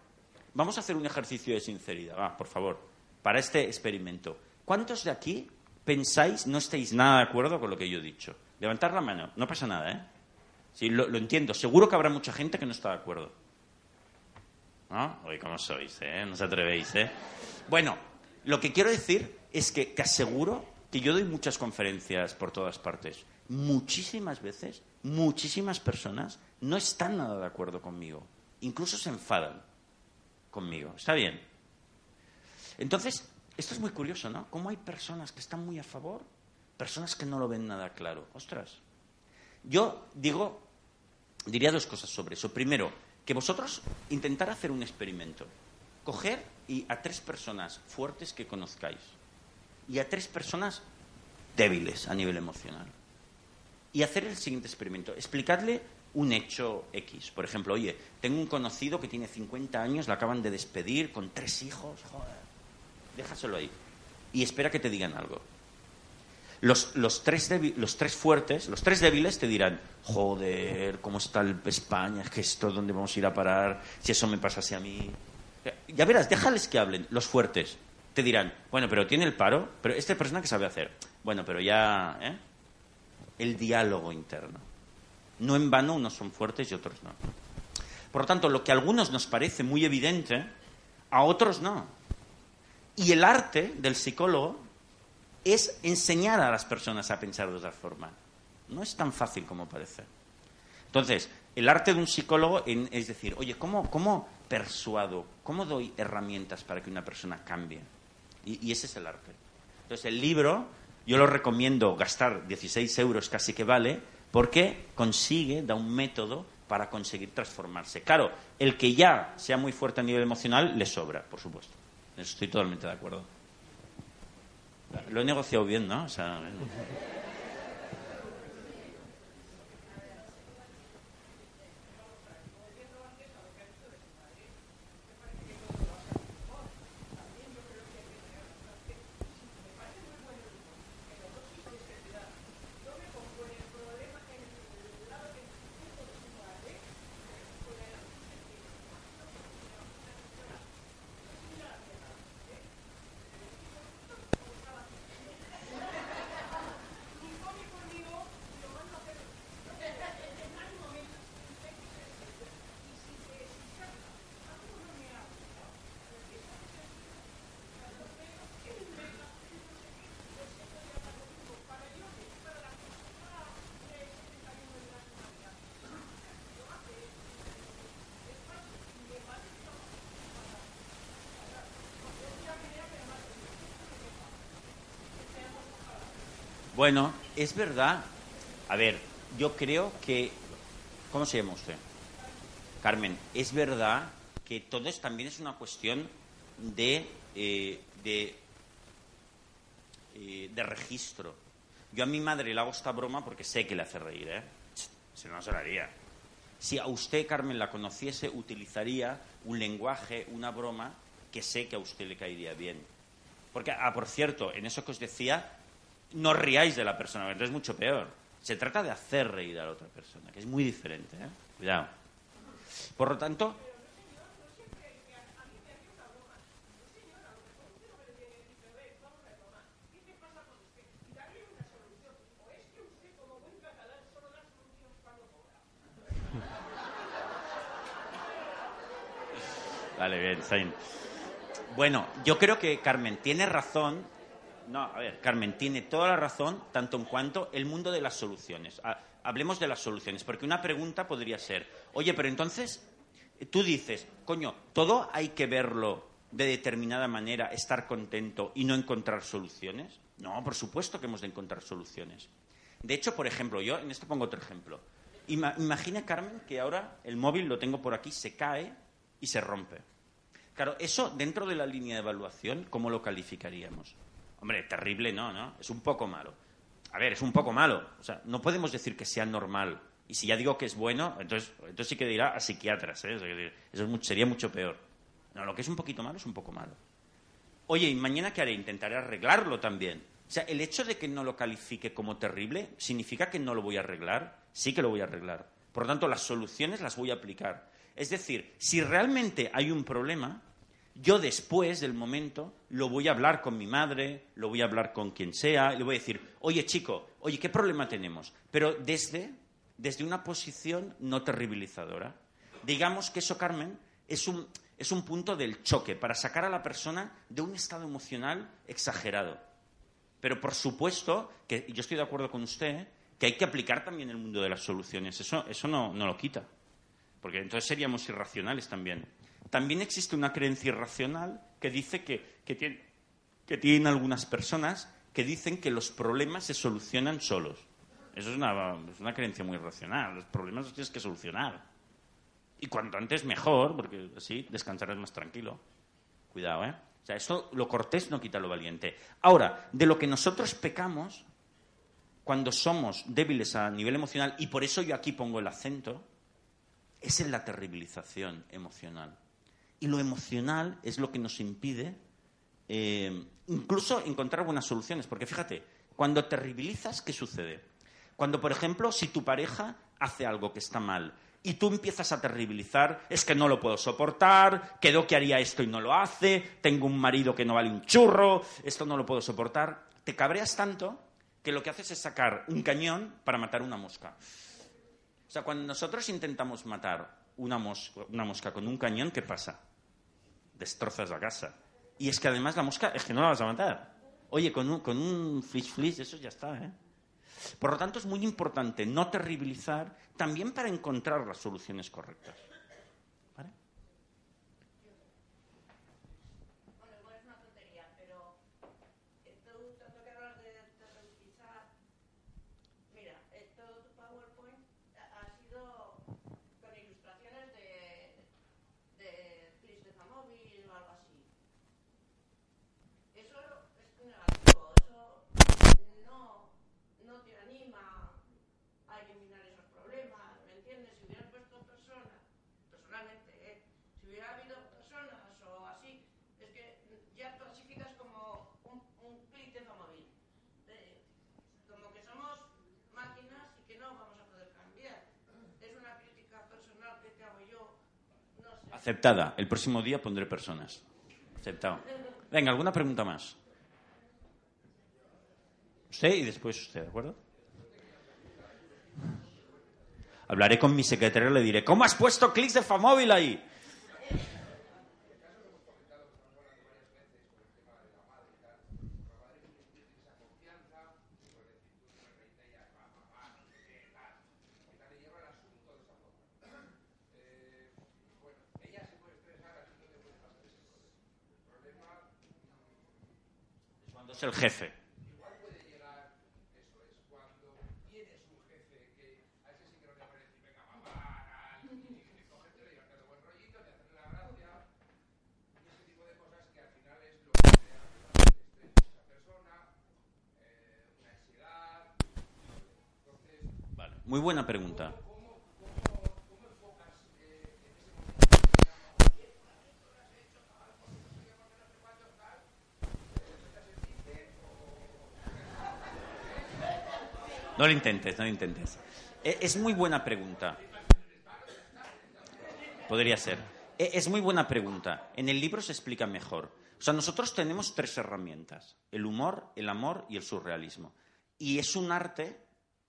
vamos a hacer un ejercicio de sinceridad, va, por favor, para este experimento. ¿Cuántos de aquí pensáis no estáis nada de acuerdo con lo que yo he dicho? Levantar la mano, no pasa nada, ¿eh? Sí, lo, entiendo. Seguro que habrá mucha gente que no está de acuerdo. ¿No? Oye, ¿cómo sois, eh? No os atrevéis, ¿eh? Bueno, lo que quiero decir es que te aseguro que yo doy muchas conferencias por todas partes. Muchísimas veces, muchísimas personas no están nada de acuerdo conmigo. Incluso se enfadan conmigo. ¿Está bien? Entonces, esto es muy curioso, ¿no? Cómo hay personas que están muy a favor personas que no lo ven nada claro. Ostras. Yo digo, diría dos cosas sobre eso. Primero, que vosotros intentar hacer un experimento. Coger y a tres personas fuertes que conozcáis y a tres personas débiles a nivel emocional. Y hacer el siguiente experimento. Explicadle un hecho X. Por ejemplo, oye, tengo un conocido que tiene 50 años, lo acaban de despedir con tres hijos. Joder, déjaselo ahí. Y espera que te digan algo. Los, los, tres los tres fuertes, los tres débiles te dirán, joder, ¿cómo está el España? ¿Qué esto? ¿Dónde vamos a ir a parar? Si eso me pasase a mí. Ya verás, déjales que hablen. Los fuertes te dirán, bueno, pero tiene el paro, pero esta persona que sabe hacer. Bueno, pero ya, ¿eh? El diálogo interno. No en vano unos son fuertes y otros no. Por lo tanto, lo que a algunos nos parece muy evidente, a otros no. Y el arte del psicólogo es enseñar a las personas a pensar de otra forma. No es tan fácil como parece. Entonces, el arte de un psicólogo es decir, oye, ¿cómo, ¿cómo, persuado? ¿Cómo doy herramientas para que una persona cambie? Y, y, ese es el arte. Entonces, el libro, yo lo recomiendo gastar 16 euros casi que vale, porque consigue, da un método para conseguir transformarse. Claro, el que ya sea muy fuerte a nivel emocional le sobra, por supuesto. Estoy totalmente de acuerdo. Lo he negociado bien, ¿no? O sea, Bueno, es verdad. A ver, yo creo que... ¿Cómo se llama usted? Carmen, es verdad que todo es, también es una cuestión de, eh, de, eh, de registro. Yo a mi madre le hago esta broma porque sé que le hace reír, ¿eh? Si no, se la haría. Si a usted, Carmen, la conociese, utilizaría un lenguaje, una broma que sé que a usted le caería bien. Porque, ah, por cierto, en eso que os decía, no riáis de la persona, entonces es mucho peor. Se trata de hacer reír a la otra persona, que es muy diferente. ¿eh? Cuidado. Por lo tanto. Vale, bien, bien. Bueno, yo creo que Carmen tiene razón no, a ver, Carmen, tiene toda la razón, tanto en cuanto el mundo de las soluciones. Ah, hablemos de las soluciones, porque una pregunta podría ser, oye, pero entonces tú dices, coño, todo hay que verlo de determinada manera, estar contento y no encontrar soluciones. No, por supuesto que hemos de encontrar soluciones. De hecho, por ejemplo, yo en esto pongo otro ejemplo. imagina, Carmen, que ahora el móvil lo tengo por aquí, se cae y se rompe. Claro, eso dentro de la línea de evaluación, ¿cómo lo calificaríamos? Hombre, terrible no, ¿no? Es un poco malo. A ver, es un poco malo. O sea, no podemos decir que sea normal. Y si ya digo que es bueno, entonces, entonces sí que dirá a psiquiatras, ¿eh? Eso sería mucho peor. No, lo que es un poquito malo es un poco malo. Oye, ¿y mañana qué haré? Intentaré arreglarlo también. O sea, el hecho de que no lo califique como terrible significa que no lo voy a arreglar. Sí que lo voy a arreglar. Por lo tanto, las soluciones las voy a aplicar. Es decir, si realmente hay un problema, yo después del momento lo voy a hablar con mi madre, lo voy a hablar con quien sea, y le voy a decir, oye chico, oye, ¿qué problema tenemos? Pero desde, desde una posición no terribilizadora. Digamos que eso, Carmen, es un, es un punto del choque para sacar a la persona de un estado emocional exagerado. Pero por supuesto que yo estoy de acuerdo con usted que hay que aplicar también el mundo de las soluciones. Eso, eso no, no lo quita. Porque entonces seríamos irracionales también. También existe una creencia irracional que dice que, que, tienen algunas personas que dicen que los problemas se solucionan solos. Eso es una, es una creencia muy irracional. Los problemas los tienes que solucionar. Y cuanto antes mejor, porque así descansarás más tranquilo. Cuidado, ¿eh? O sea, esto, lo cortés no quita lo valiente. Ahora, de lo que nosotros pecamos cuando somos débiles a nivel emocional, y por eso yo aquí pongo el acento, es en la terribilización emocional. Y lo emocional es lo que nos impide eh, incluso encontrar buenas soluciones. Porque fíjate, cuando terribilizas, ¿qué sucede? Cuando, por ejemplo, si tu pareja hace algo que está mal y tú empiezas a terribilizar, es que no lo puedo soportar, quedó que haría esto y no lo hace, tengo un marido que no vale un churro, esto no lo puedo soportar, te cabreas tanto que lo que haces es sacar un cañón para matar una mosca. O sea, cuando nosotros intentamos matar una mosca, una mosca con un cañón, ¿qué pasa? Destrozas la casa. Y es que además la mosca es que no la vas a matar. Oye, con un, con un fish flish eso ya está, ¿eh? Por lo tanto, es muy importante no terribilizar también para encontrar las soluciones correctas. Aceptada. El próximo día pondré personas. Aceptado. Venga, ¿alguna pregunta más? Usted y después usted, ¿de acuerdo? Hablaré con mi secretario y le diré, ¿cómo has puesto clics de Famóvil ahí? El jefe. Muy buena pregunta. No lo intentes, no lo intentes. E, es muy buena pregunta. Podría ser. E, es muy buena pregunta. En el libro se explica mejor. O sea, nosotros tenemos tres herramientas. El humor, el amor y el surrealismo. Y es un arte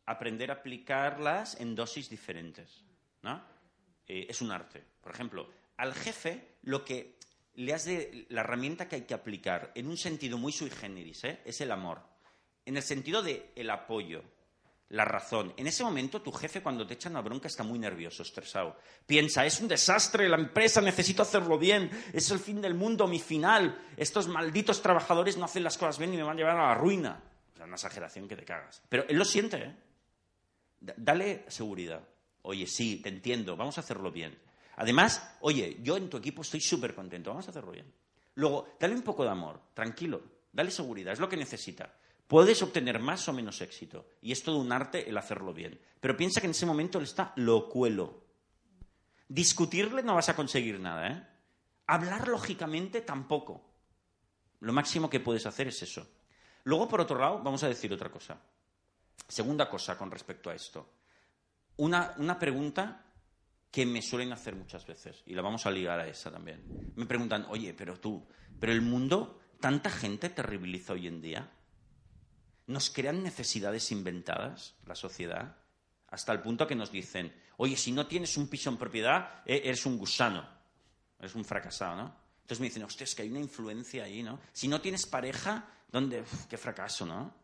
aprender a aplicarlas en dosis diferentes. ¿no? Eh, es un arte. Por ejemplo, al jefe lo que le has de, la herramienta que hay que aplicar en un sentido muy sui generis ¿eh? es el amor. En el sentido de el apoyo, la razón. En ese momento tu jefe cuando te echa una bronca está muy nervioso, estresado. Piensa, es un desastre, la empresa, necesito hacerlo bien, es el fin del mundo, mi final. Estos malditos trabajadores no hacen las cosas bien y me van a llevar a la ruina. O sea, una exageración que te cagas. Pero él lo siente, ¿eh? Dale seguridad. Oye, sí, te entiendo, vamos a hacerlo bien. Además, oye, yo en tu equipo estoy súper contento, vamos a hacerlo bien. Luego, dale un poco de amor, tranquilo, dale seguridad, es lo que necesita. Puedes obtener más o menos éxito, y es todo un arte el hacerlo bien. Pero piensa que en ese momento él está locuelo. Discutirle no vas a conseguir nada, ¿eh? Hablar lógicamente tampoco. Lo máximo que puedes hacer es eso. Luego, por otro lado, vamos a decir otra cosa. Segunda cosa con respecto a esto. Una, una pregunta que me suelen hacer muchas veces, y la vamos a ligar a esa también. Me preguntan, oye, pero tú, pero el mundo, tanta gente terribiliza hoy en día. Nos crean necesidades inventadas, la sociedad, hasta el punto que nos dicen, oye, si no tienes un piso en propiedad, eh, eres un gusano, eres un fracasado, ¿no? Entonces me dicen, hostia, es que hay una influencia ahí, ¿no? Si no tienes pareja, ¿dónde? qué fracaso, ¿no?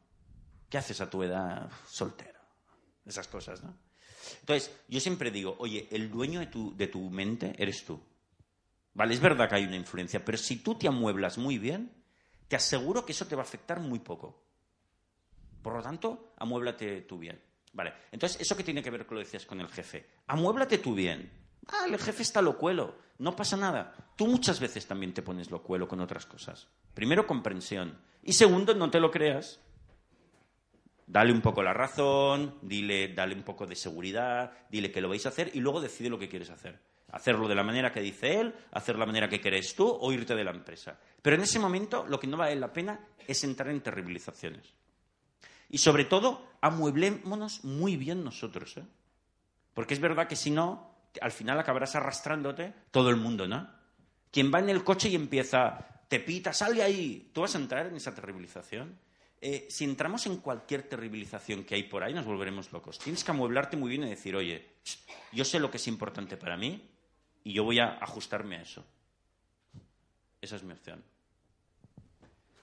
¿Qué haces a tu edad soltero? Esas cosas, ¿no? Entonces, yo siempre digo, oye, el dueño de tu, de tu mente eres tú. Vale, es verdad que hay una influencia, pero si tú te amueblas muy bien, te aseguro que eso te va a afectar muy poco. Por lo tanto, amuéblate tú bien. Vale, entonces, ¿eso qué tiene que ver con lo decías con el jefe? Amuéblate tú bien. Ah, el jefe está locuelo, no pasa nada. Tú muchas veces también te pones locuelo con otras cosas. Primero, comprensión. Y segundo, no te lo creas. Dale un poco la razón, dile, dale un poco de seguridad, dile que lo vais a hacer y luego decide lo que quieres hacer. Hacerlo de la manera que dice él, hacerlo de la manera que querés tú o irte de la empresa. Pero en ese momento lo que no vale la pena es entrar en terribilizaciones. Y sobre todo, amueblémonos muy bien nosotros. ¿eh? Porque es verdad que si no, al final acabarás arrastrándote todo el mundo, ¿no? Quien va en el coche y empieza, te pita, sale ahí, ¿tú vas a entrar en esa terribilización? Eh, si entramos en cualquier terribilización que hay por ahí, nos volveremos locos. Tienes que amueblarte muy bien y decir, oye, yo sé lo que es importante para mí y yo voy a ajustarme a eso. Esa es mi opción.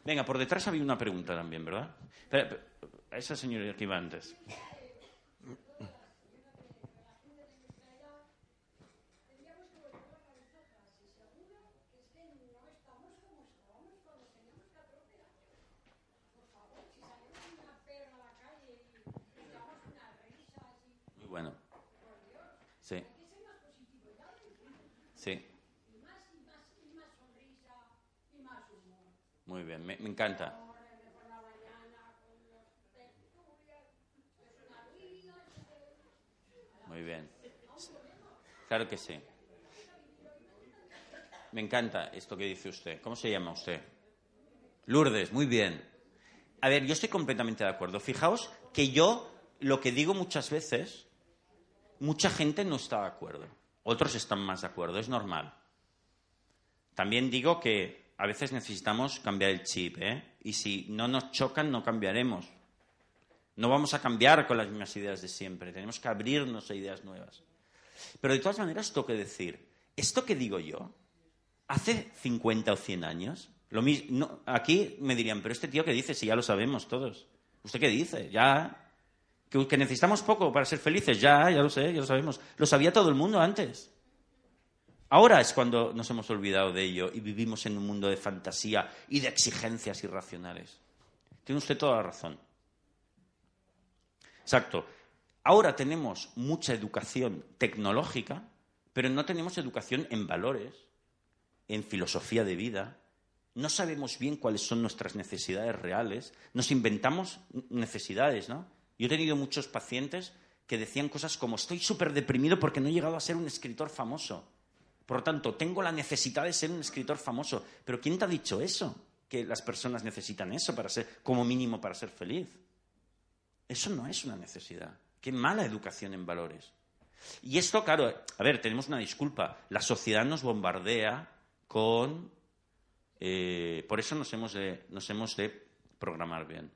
Venga, por detrás había una pregunta también, ¿verdad? Espera, esa señora que iba antes. Muy bueno. Sí. Sí. Muy me, me encanta. Muy bien. Claro que sí. Me encanta esto que dice usted. ¿Cómo se llama usted? Lourdes, muy bien. A ver, yo estoy completamente de acuerdo. Fijaos que yo lo que digo muchas veces, mucha gente no está de acuerdo. Otros están más de acuerdo, es normal. También digo que a veces necesitamos cambiar el chip, ¿eh? Y si no nos chocan, no cambiaremos. No vamos a cambiar con las mismas ideas de siempre, tenemos que abrirnos a ideas nuevas. Pero de todas maneras, tengo que decir, esto que digo yo, hace 50 o 100 años, lo mismo, aquí me dirían, pero este tío que dice, si ya lo sabemos todos. ¿Usted qué dice? Ya. Que necesitamos poco para ser felices, ya, ya lo sé, ya lo sabemos. Lo sabía todo el mundo antes. Ahora es cuando nos hemos olvidado de ello y vivimos en un mundo de fantasía y de exigencias irracionales. Tiene usted toda la razón. Exacto. Ahora tenemos mucha educación tecnológica, pero no tenemos educación en valores, en filosofía de vida. No sabemos bien cuáles son nuestras necesidades reales. Nos inventamos necesidades, ¿no? Yo he tenido muchos pacientes que decían cosas como estoy súper deprimido porque no he llegado a ser un escritor famoso. Por lo tanto, tengo la necesidad de ser un escritor famoso. Pero ¿quién te ha dicho eso? Que las personas necesitan eso para ser, como mínimo, para ser feliz. Eso no es una necesidad. Qué mala educación en valores. Y esto, claro, a ver, tenemos una disculpa. La sociedad nos bombardea con... Eh, por eso nos hemos, de, nos hemos de programar bien.